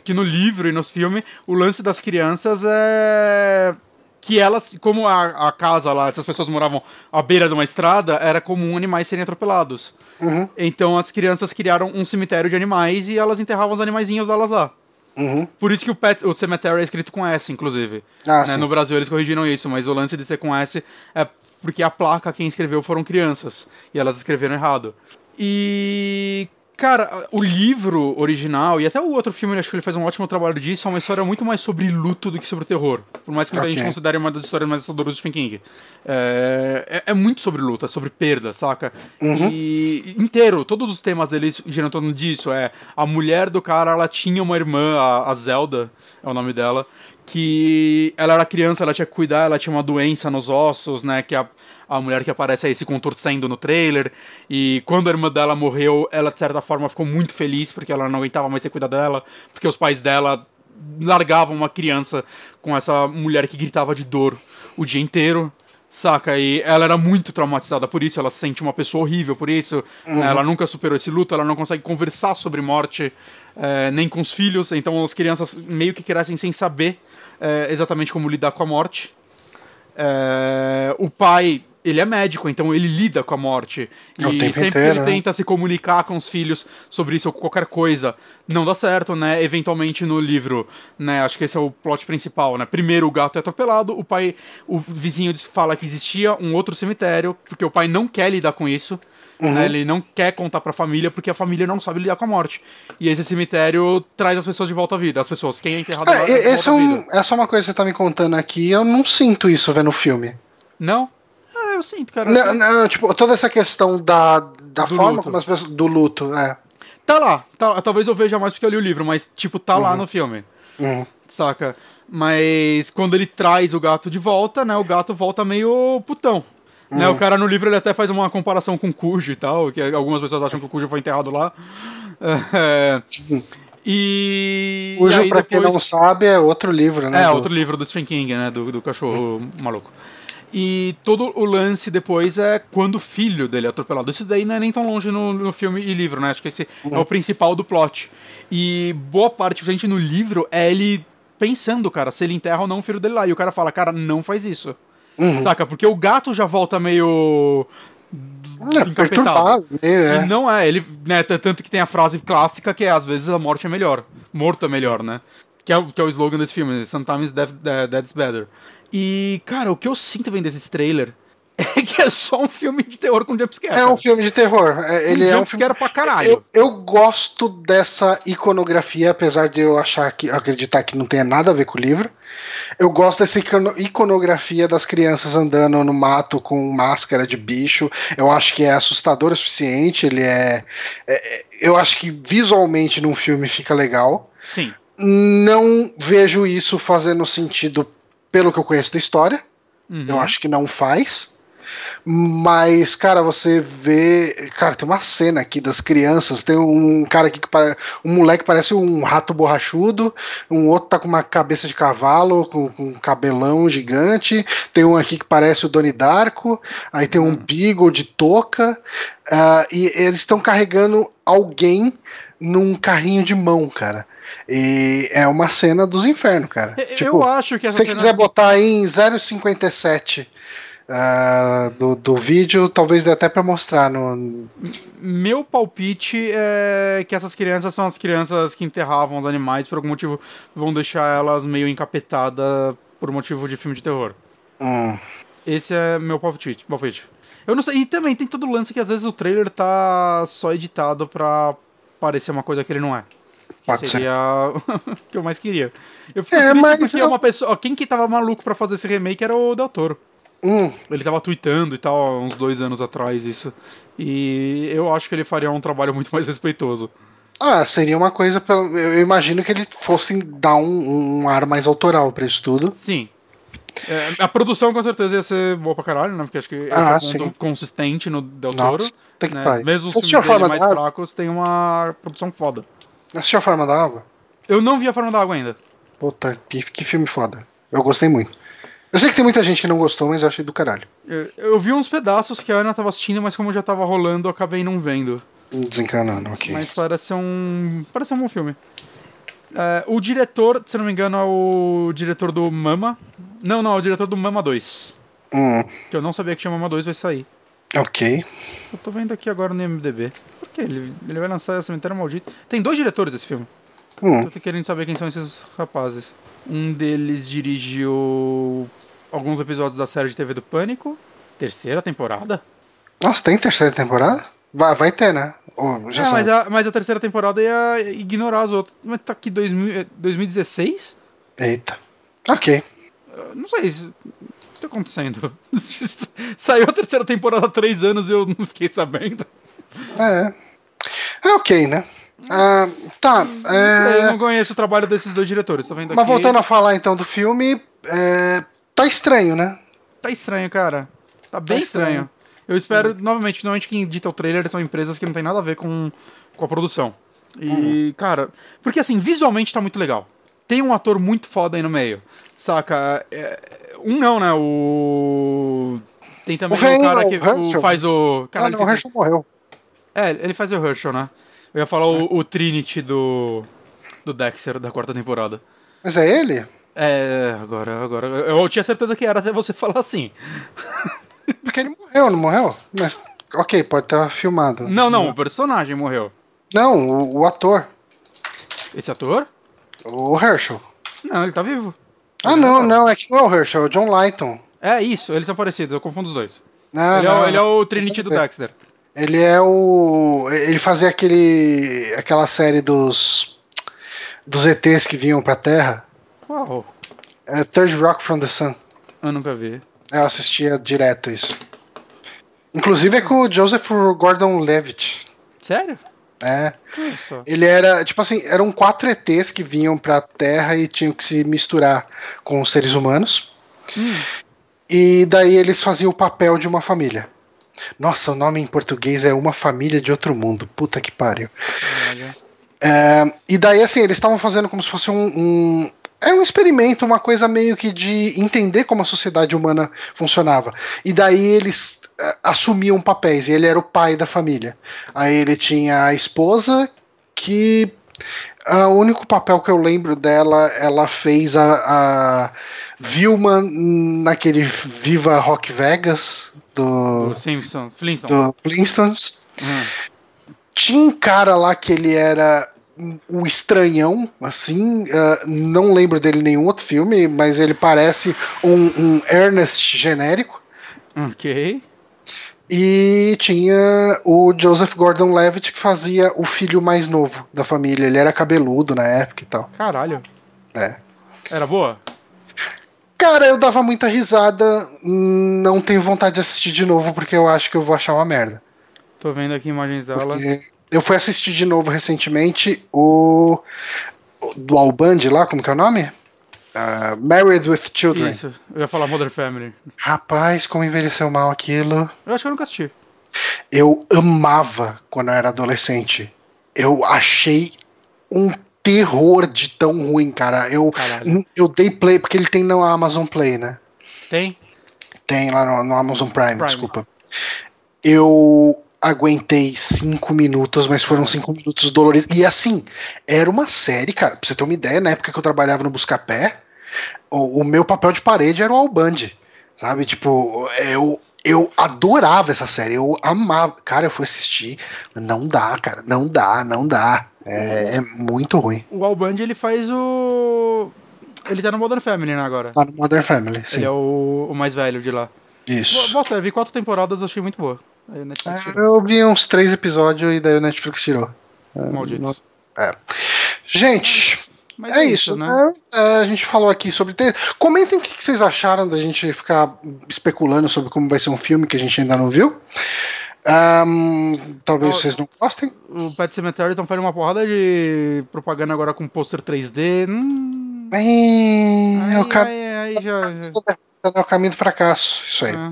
Que no livro e nos filmes, o lance das crianças é. Que elas, como a, a casa lá, essas pessoas moravam à beira de uma estrada, era comum animais serem atropelados. Uhum, Então as crianças criaram um cemitério de animais e elas enterravam os animaizinhos delas lá. Uhum. Por isso que o, pet, o cemitério é escrito com S, inclusive. Ah, né? No Brasil eles corrigiram isso, mas o lance de ser com S é porque a placa quem escreveu foram crianças e elas escreveram errado. E cara, o livro original e até o outro filme, acho que ele faz um ótimo trabalho disso, é uma história muito mais sobre luto do que sobre terror. Por mais que muita Ok. gente considere uma das histórias mais assustadoras do Stephen King. É, é, é muito sobre luta, sobre perda, saca? Uhum. E inteiro, todos os temas dele giram em torno disso. É a mulher do cara, ela tinha uma irmã, a, a Zelda, é o nome dela, que ela era criança, ela tinha que cuidar, ela tinha uma doença nos ossos, né? Que a, a mulher que aparece aí se contorcendo no trailer. E quando a irmã dela morreu, ela de certa forma ficou muito feliz porque ela não aguentava mais ser cuidar dela, porque os pais dela largavam uma criança com essa mulher que gritava de dor o dia inteiro. Saca? E ela era muito traumatizada por isso, ela se sente uma pessoa horrível por isso. né? Ela nunca superou esse luto, ela não consegue conversar sobre morte, eh, nem com os filhos. Então as crianças meio que crescem sem saber eh, exatamente como lidar com a morte. É, o pai, ele é médico, então ele lida com a morte. É e sempre que inteiro, ele né? tenta se comunicar com os filhos sobre isso ou qualquer coisa, não dá certo, né? Eventualmente no livro, né? Acho que esse é o plot principal, né? Primeiro o gato é atropelado, o pai, o vizinho fala que existia um outro cemitério, porque o pai não quer lidar com isso. Uhum. né? Ele não quer contar pra família porque a família não sabe lidar com a morte. E esse cemitério traz as pessoas de volta à vida. As pessoas, quem é enterrado lá, É, e- esse é um, vida. essa é uma coisa que você tá me contando aqui, eu não sinto isso vendo o filme. Não? Eu sinto, cara. Não, não, tipo, toda essa questão da, da Do forma luto. como as pessoas. Do luto, é. Tá lá, tá lá. Talvez eu veja mais porque eu li o livro, mas, tipo, tá lá Uhum. no filme, Uhum. saca? Mas quando ele traz o gato de volta, né, o gato volta meio putão. Né, Uhum. o cara no livro ele até faz uma comparação com o Cujo e tal, que algumas pessoas acham que o Cujo foi enterrado lá. É, e. e Cujo, aí pra quem depois- não sabe, é outro livro, né? É, do- outro livro do Stephen King, né? Do, do cachorro maluco. E todo o lance depois é quando o filho dele é atropelado. Isso daí não é nem tão longe no, no filme e livro, né? Acho que esse é o principal do plot. E boa parte, gente, no livro é ele pensando, cara, se ele enterra ou não o filho dele lá. E o cara fala, cara, não faz isso. Uhum. Saca? Porque o gato já volta meio. É, perturbado, meio, E é. não é, ele, né, tanto que tem a frase clássica que é às vezes a morte é melhor. Morto é melhor, né? Que é, o- que é o slogan desse filme, Sometimes Death, Dead's Better. E, cara, o que eu sinto vendo esse trailer é que é só um filme de terror com jumpscare. É um filme de terror. É, Ele é um filme. jumpscare pra caralho. Eu, eu gosto dessa iconografia, apesar de eu achar que acreditar que não tenha nada a ver com o livro. Eu gosto dessa icono- iconografia das crianças andando no mato com máscara de bicho. Eu acho que é assustador o suficiente. Ele é, é- eu acho que visualmente num filme fica legal. Sim. Não vejo isso fazendo sentido pelo que eu conheço da história. Uhum. Eu acho que não faz. Mas, cara, você vê. Cara, tem uma cena aqui das crianças. Tem um cara aqui que parece. Um moleque parece um rato borrachudo. Um outro tá com uma cabeça de cavalo, com, com um cabelão gigante. Tem um aqui que parece o Doni Darko. Aí tem um Beagle de touca. ah, e eles estão carregando alguém num carrinho de mão, cara. E é uma cena dos infernos, cara. Eu- Tipo, acho que se essa você cena- quiser botar aí em 0,57 ah, do, do vídeo, talvez dê até pra mostrar no. Meu palpite é que essas crianças são as crianças que enterravam os animais, por algum motivo vão deixar elas meio encapetadas por motivo de filme de terror. Hum, Esse é meu palpite. palpite. Eu não sei. E também tem todo o lance que às vezes o trailer tá só editado pra parecer uma coisa que ele não é. pode ser. Seria o que eu mais queria. Eu fico É, mas eu- uma pessoa. Quem que tava maluco pra fazer esse remake era o Del Toro. Hum, Ele tava tweetando e tal, uns dois anos atrás, isso. E eu acho que ele faria um trabalho muito mais respeitoso. ah, seria uma coisa. Eu imagino que ele fosse dar um, um ar mais autoral pra isso tudo. Sim. É, a produção com certeza ia ser boa pra caralho, né? Porque acho que Ah, é um consistente no Del Toro. Nossa, tem que né? pariu. Mesmo os Você filmes dele mais água? fracos tem uma produção foda. Assistiu a forma da água? Eu não vi a forma da água ainda. Puta, que, que filme foda. Eu gostei muito. Eu sei que tem muita gente que não gostou, mas eu achei do caralho. Eu, eu vi uns pedaços que a Ana tava assistindo, mas como já tava rolando, eu acabei não vendo. Desencanando, ok. Mas parece um. Parece um bom filme. É, o diretor, se não me engano, é o diretor do Mama. Não, não, é o diretor do Mama 2. Hum, Que eu não sabia que tinha Mama 2 vai sair. ok. Eu tô vendo aqui agora no MDB. Por que? Ele, ele vai lançar Cemitério Maldito. Tem dois diretores desse filme. Hum, Eu tô querendo saber quem são esses rapazes. Um deles dirigiu alguns episódios da série de TV do Pânico. Terceira temporada? Nossa, tem terceira temporada? Vai, vai ter, né? Ou já é, mas a, mas a terceira temporada ia ignorar as outras. Mas tá aqui 2000, eh, 2016? Eita. Ok. Eu Não sei. isso- O que tá acontecendo? Saiu a terceira temporada há três anos e eu não fiquei sabendo. É. É ok, né? Ah, tá. Eu É, não conheço o trabalho desses dois diretores. Tô vendo mas aqui. voltando a falar então do filme, é, tá estranho, né? Tá estranho, cara. Tá bem estranho. estranho. Eu espero, novamente, normalmente quem edita o trailer são empresas que não tem nada a ver com, com a produção. E, cara, porque assim, visualmente tá muito legal. Tem um ator muito foda aí no meio. Saca? É, um não, né? O. Tem também O o, Ren- cara o que Herschel. o- faz o. Ah, Caralho, não, o. Herschel morreu. É, ele faz o Herschel, né? Eu ia falar o, o Trinity do. Do Dexter da quarta temporada. Mas é ele? É, agora, agora. Eu tinha certeza que era até você falar assim. Porque ele morreu, não morreu? Mas, ok, pode estar filmado. Não, não, o personagem morreu. Não, o, o ator. Esse ator? O Herschel. Não, ele tá vivo. Ah, não, não, é que não é o Herschel, é o John Lighton. É isso, eles são parecidos, eu confundo os dois. Não, ele, é, não, o, ele é o Trinity do. Dexter. Ele é o. Ele fazia aquele. aquela série dos. dos ETs que vinham pra Terra. Uau, É Third Rock from the Sun. eu nunca vi. Eu assistia direto isso. Inclusive é com o Joseph Gordon Levitt. Sério? É. Só. Ele era, tipo assim, eram quatro ETs que vinham pra Terra e tinham que se misturar com os seres humanos. Hum, E daí eles faziam o papel de uma família. Nossa, o nome em português é Uma Família de Outro Mundo. Puta que pariu. É, e daí, assim, eles estavam fazendo como se fosse um, um. Era um experimento, uma coisa meio que de entender como a sociedade humana funcionava. E daí eles é, assumiam papéis, e ele era o pai da família. Aí ele tinha a esposa, que. O único papel que eu lembro dela, ela fez a, a Vilma naquele Viva Rock Vegas do, Os Simpsons, Flintstones. do Flintstones. Hum. Tinha um cara lá que ele era o estranhão, assim. Uh, não lembro dele em nenhum outro filme, mas ele parece um, um Ernest genérico. Ok. E tinha o Joseph Gordon-Levitt que fazia o filho mais novo da família. Ele era cabeludo na época e tal. Caralho. É. Era boa? Cara, eu dava muita risada. Não tenho vontade de assistir de novo porque eu acho que eu vou achar uma merda. Tô vendo aqui imagens dela. Porque eu fui assistir de novo recentemente o. Do Alband lá, como que é o nome? Uh, Married with Children. Isso, eu ia falar Mother Family. Rapaz, como envelheceu mal aquilo. Eu acho que eu nunca assisti. Eu amava quando eu era adolescente. Eu achei um terror de tão ruim, cara. Eu, eu dei play, porque ele tem no Amazon Play, né? Tem? Tem lá no, no Amazon Prime, Prime, desculpa. Eu aguentei cinco minutos, mas foram cinco minutos doloridos. E assim, era uma série, cara, pra você ter uma ideia, na época que eu trabalhava no Buscapé, o, o meu papel de parede era o Alband, sabe? Tipo, eu, eu adorava essa série, eu amava. Cara, eu fui assistir, não dá, cara, não dá, não dá. É, é muito ruim. O Alband, ele faz o. Ele tá no Modern Family, né, agora? Tá no Modern Family, sim. Ele é o, o mais velho de lá. Isso. Nossa, eu vi quatro temporadas, achei muito boa. É, eu vi uns três episódios e daí o Netflix tirou. É, Maldito. É. Gente, Mas é, é isso, né? né? É, a gente falou aqui sobre. Ter... Comentem o que vocês acharam da gente ficar especulando sobre como vai ser um filme que a gente ainda não viu. Um, talvez vocês não gostem. O Pet Cemetery estão fazendo uma porrada de propaganda agora com pôster 3D. Hum... Aí, aí, o cam... aí, aí já... Tá no caminho do fracasso, isso aí. É.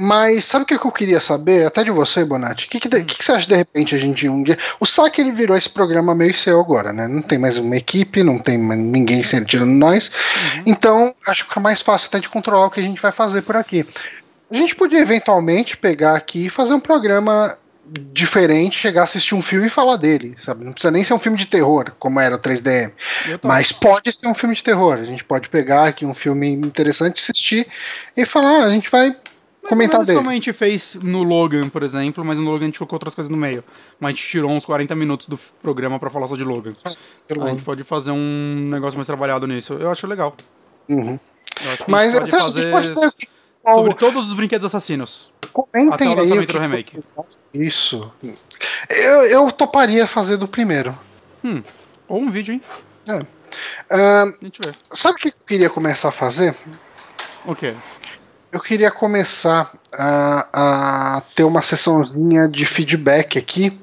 Mas sabe o que eu queria saber, até de você, Bonatti? O que, que, que, que, você acha de repente a gente um dia. O SAC ele virou esse programa meio seu agora, né? Não tem mais uma equipe, não tem ninguém tirando nós. Uhum. Então, acho que é mais fácil até de controlar o que a gente vai fazer por aqui. A gente podia eventualmente pegar aqui e fazer um programa diferente, chegar a assistir um filme e falar dele, sabe? Não precisa nem ser um filme de terror, como era o 3DM, mas pode ser um filme de terror. A gente pode pegar aqui um filme interessante, assistir e falar, ah, a gente vai comentar dele. como a gente fez no Logan, por exemplo, mas no Logan a gente colocou outras coisas no meio. Mas a gente tirou uns 40 minutos do programa para falar só de Logan. Ah, a gente pode fazer um negócio mais trabalhado nisso. Eu acho legal. Uhum. Eu mas pode fazer... pode ter sobre todos os brinquedos assassinos. Comentem até o lançamento do remake. Isso. Eu, eu toparia fazer do primeiro. Hum. Ou um vídeo, hein? É. Uh, sabe o que eu queria começar a fazer? O quê? Eu queria começar a, a ter uma sessãozinha de feedback aqui,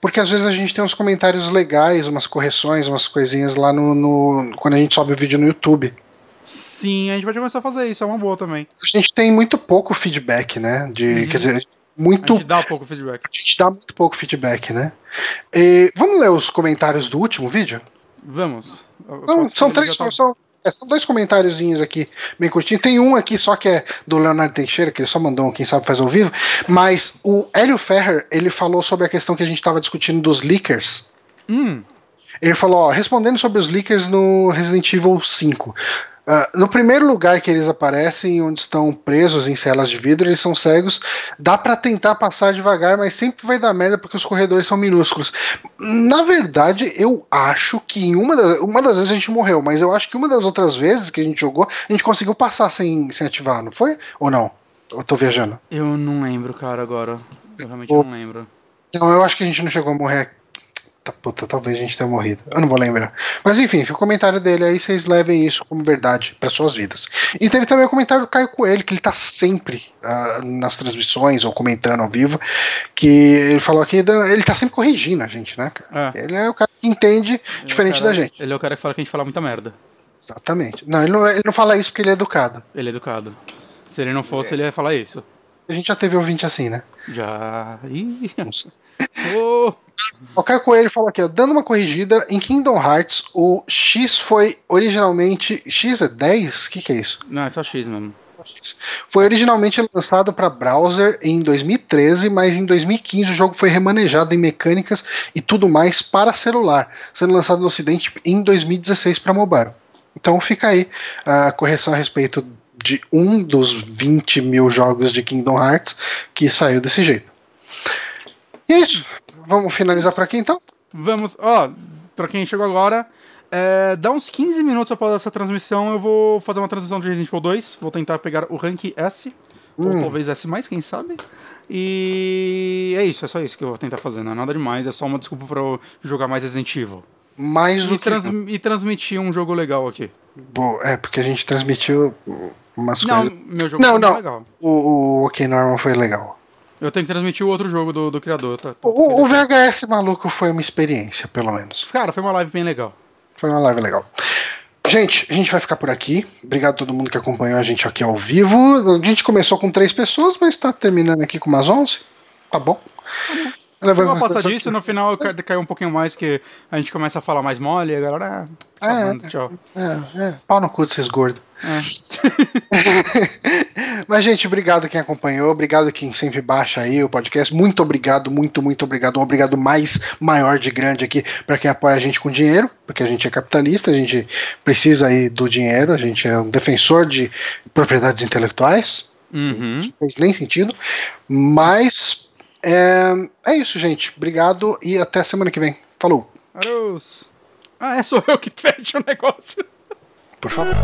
porque às vezes a gente tem uns comentários legais, umas correções, umas coisinhas lá no, no quando a gente sobe o vídeo no YouTube. Sim, a gente pode começar a fazer isso, é uma boa também. A gente tem muito pouco feedback, né? De, uhum. Quer dizer, muito. A gente dá pouco feedback. A gente dá muito pouco feedback, né? E, vamos ler os comentários do último vídeo? Vamos. Não, são três. Tá... São, é, são dois comentáriozinhos aqui, bem curtinho. Tem um aqui só que é do Leonardo Teixeira, que ele só mandou um, quem sabe faz ao vivo. Mas o Hélio Ferrer, ele falou sobre a questão que a gente estava discutindo dos leakers. Hum. Ele falou, ó, respondendo sobre os leakers no Resident Evil 5. Uh, no primeiro lugar que eles aparecem, onde estão presos em celas de vidro, eles são cegos. Dá para tentar passar devagar, mas sempre vai dar merda porque os corredores são minúsculos. Na verdade, eu acho que em uma, da, uma das vezes a gente morreu, mas eu acho que uma das outras vezes que a gente jogou, a gente conseguiu passar sem, sem ativar, não foi? Ou não? Eu tô viajando. Eu não lembro, cara, agora. Eu realmente não lembro. Não, eu acho que a gente não chegou a morrer Tá, puta, talvez a gente tenha morrido. Eu não vou lembrar. Mas enfim, o comentário dele aí, vocês levem isso como verdade para suas vidas. E teve também o comentário do Caio Coelho, que ele tá sempre uh, nas transmissões ou comentando ao vivo, que ele falou aqui, ele tá sempre corrigindo a gente, né? É. Ele é o cara que entende ele é diferente é cara, da gente. Ele é o cara que fala que a gente fala muita merda. Exatamente. Não ele, não, ele não fala isso porque ele é educado. Ele é educado. Se ele não fosse, é. ele ia falar isso. A gente já teve ouvinte assim, né? Já. Ih. Oh. O Caio Coelho falou aqui, ó, dando uma corrigida, em Kingdom Hearts, o X foi originalmente. X é 10? O que, que é isso? Não, é só X mesmo. Foi originalmente lançado para browser em 2013, mas em 2015 o jogo foi remanejado em mecânicas e tudo mais para celular, sendo lançado no Ocidente em 2016 para mobile. Então fica aí a correção a respeito de um dos 20 mil jogos de Kingdom Hearts que saiu desse jeito. E é isso. Vamos finalizar por aqui então? Vamos, ó, pra quem chegou agora, é, dá uns 15 minutos após essa transmissão, eu vou fazer uma transição de Resident Evil 2. Vou tentar pegar o rank S, ou Hum. talvez S, quem sabe. E é isso, é só isso que eu vou tentar fazer, não é nada demais, é só uma desculpa pra eu jogar mais Resident Evil. Mais do E, que. trans- e transmitir um jogo legal aqui. Boa, é, porque a gente transmitiu umas Não, coisas. meu jogo Não, foi não. legal. O, o OK Normal foi legal. Eu tenho que transmitir o outro jogo do, do criador, tá? O, o VHS maluco foi uma experiência, pelo menos. Cara, foi uma live bem legal. Foi uma live legal. Gente, a gente vai ficar por aqui. Obrigado a todo mundo que acompanhou a gente aqui ao vivo. A gente começou com três pessoas, mas tá terminando aqui com umas 11. Tá bom. Levando Vou em passar consideração disso, que- no final ca- caiu um pouquinho mais, que a gente começa a falar mais mole, e a galera. Ah, tchau, É. mano, tchau. É, é, pau no cu desses gordos. É. Mas, gente, obrigado quem acompanhou, obrigado quem sempre baixa aí o podcast. Muito obrigado, muito, muito obrigado. Um obrigado mais maior de grande aqui para quem apoia a gente com dinheiro, porque a gente é capitalista, a gente precisa aí do dinheiro, a gente é um defensor de propriedades intelectuais. Uhum. Não fez nem sentido. Mas é, é isso, gente. Obrigado e até semana que vem. Falou. Adeus. Ah, é só eu que fecho o negócio. Por favor.